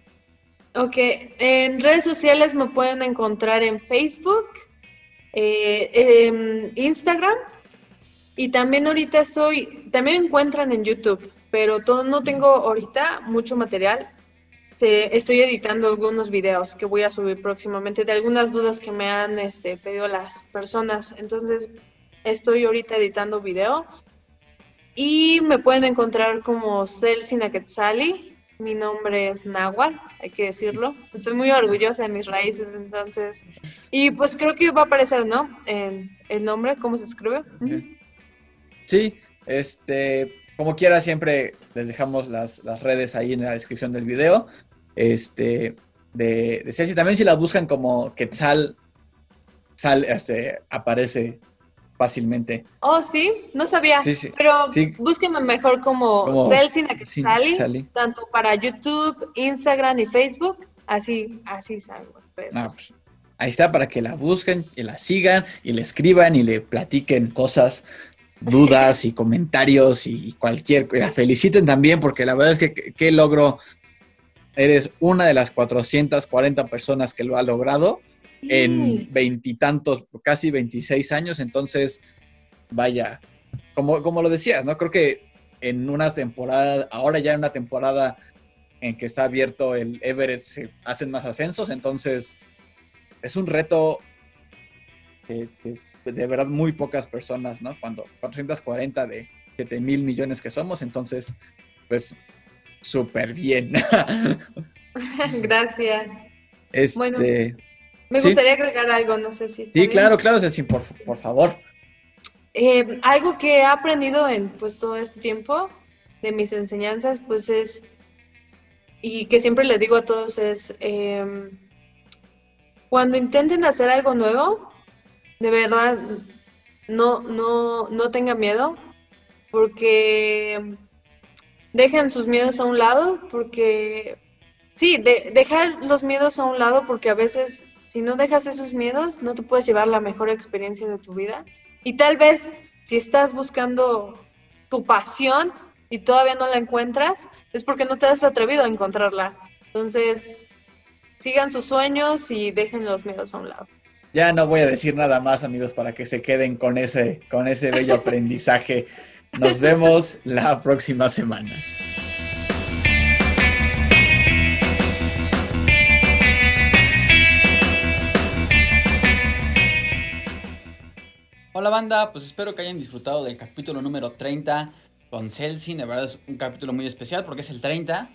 Ok, en redes sociales me pueden encontrar en Facebook, eh, en Instagram y también ahorita estoy, también me encuentran en YouTube, pero todo, no tengo ahorita mucho material estoy editando algunos videos que voy a subir próximamente de algunas dudas que me han este, pedido las personas. Entonces, estoy ahorita editando video y me pueden encontrar como Celsin Quetzali. Mi nombre es Nahuatl, hay que decirlo. Estoy muy orgullosa de mis raíces, entonces. Y pues creo que va a aparecer, ¿no? En el nombre, ¿cómo se escribe? Sí, este, como quiera, siempre les dejamos las, las, redes ahí en la descripción del video este, de, de Ceci. También si la buscan como Quetzal, sal, este, aparece fácilmente. Oh, sí, no sabía. Pero búsquenme mejor como, como tanto para YouTube, Instagram y Facebook. Así, así salgo. Ah, pues, ahí está para que la busquen y la sigan y le escriban y le platiquen cosas, dudas y comentarios y cualquier. La feliciten también porque la verdad es que qué logro eres una de las 440 personas que lo ha logrado en veintitantos, casi 26 años. Entonces, vaya, como, como lo decías, ¿no? Creo que en una temporada, ahora ya en una temporada en que está abierto el Everest, se hacen más ascensos. Entonces, es un reto que, de verdad muy pocas personas, ¿no? Cuando 440 de 7 mil millones que somos, entonces, pues súper bien. *laughs* Gracias. Este, bueno, me gustaría agregar algo, no sé si. sí, claro, claro, Ceci, por, por favor. Eh, algo que he aprendido en pues todo este tiempo de mis enseñanzas, pues es, y que siempre les digo a todos es, em, cuando intenten hacer algo nuevo, de verdad, no, no, no tengan miedo, porque dejen sus miedos a un lado porque, sí, de, dejar los miedos a un lado porque a veces si no dejas esos miedos no te puedes llevar la mejor experiencia de tu vida. Y tal vez si estás buscando tu pasión y todavía no la encuentras, es porque no te has atrevido a encontrarla. Entonces, sigan sus sueños y dejen los miedos a un lado. Ya no voy a decir nada más, amigos, para que se queden con ese, con ese bello *laughs* aprendizaje. Nos vemos la próxima semana. Hola banda, pues espero que hayan disfrutado del capítulo número 30 con Celsin. De verdad es un capítulo muy especial porque es el 30.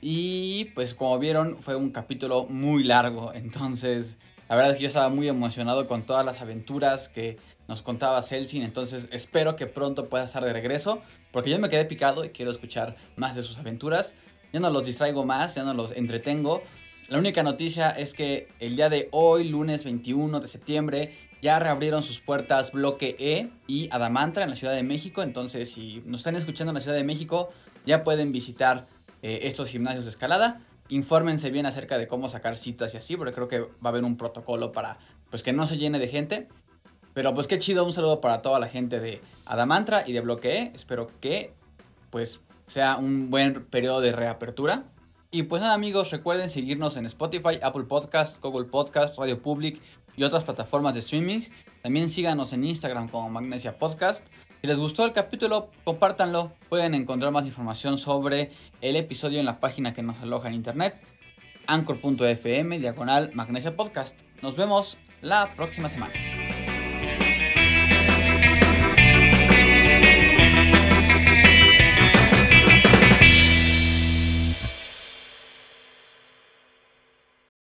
Y pues como vieron fue un capítulo muy largo. Entonces la verdad es que yo estaba muy emocionado con todas las aventuras que nos contaba Celsin. Entonces espero que pronto pueda estar de regreso. Porque yo me quedé picado y quiero escuchar más de sus aventuras. Ya no los distraigo más, ya no los entretengo. La única noticia es que el día de hoy, lunes 21 de septiembre, ya reabrieron sus puertas Bloque E y Adamantra en la Ciudad de México. Entonces, si nos están escuchando en la Ciudad de México, ya pueden visitar eh, estos gimnasios de escalada. Infórmense bien acerca de cómo sacar citas y así, porque creo que va a haber un protocolo para pues que no se llene de gente. Pero pues qué chido, un saludo para toda la gente de Adamantra y de Bloque E. Espero que pues sea un buen periodo de reapertura. Y pues nada amigos, recuerden seguirnos en Spotify, Apple Podcast, Google Podcast, Radio Public y otras plataformas de streaming. También síganos en Instagram como Magnesia Podcast. Si les gustó el capítulo, compártanlo. Pueden encontrar más información sobre el episodio en la página que nos aloja en internet, anchor.fm, diagonal Magnesia Podcast. Nos vemos la próxima semana.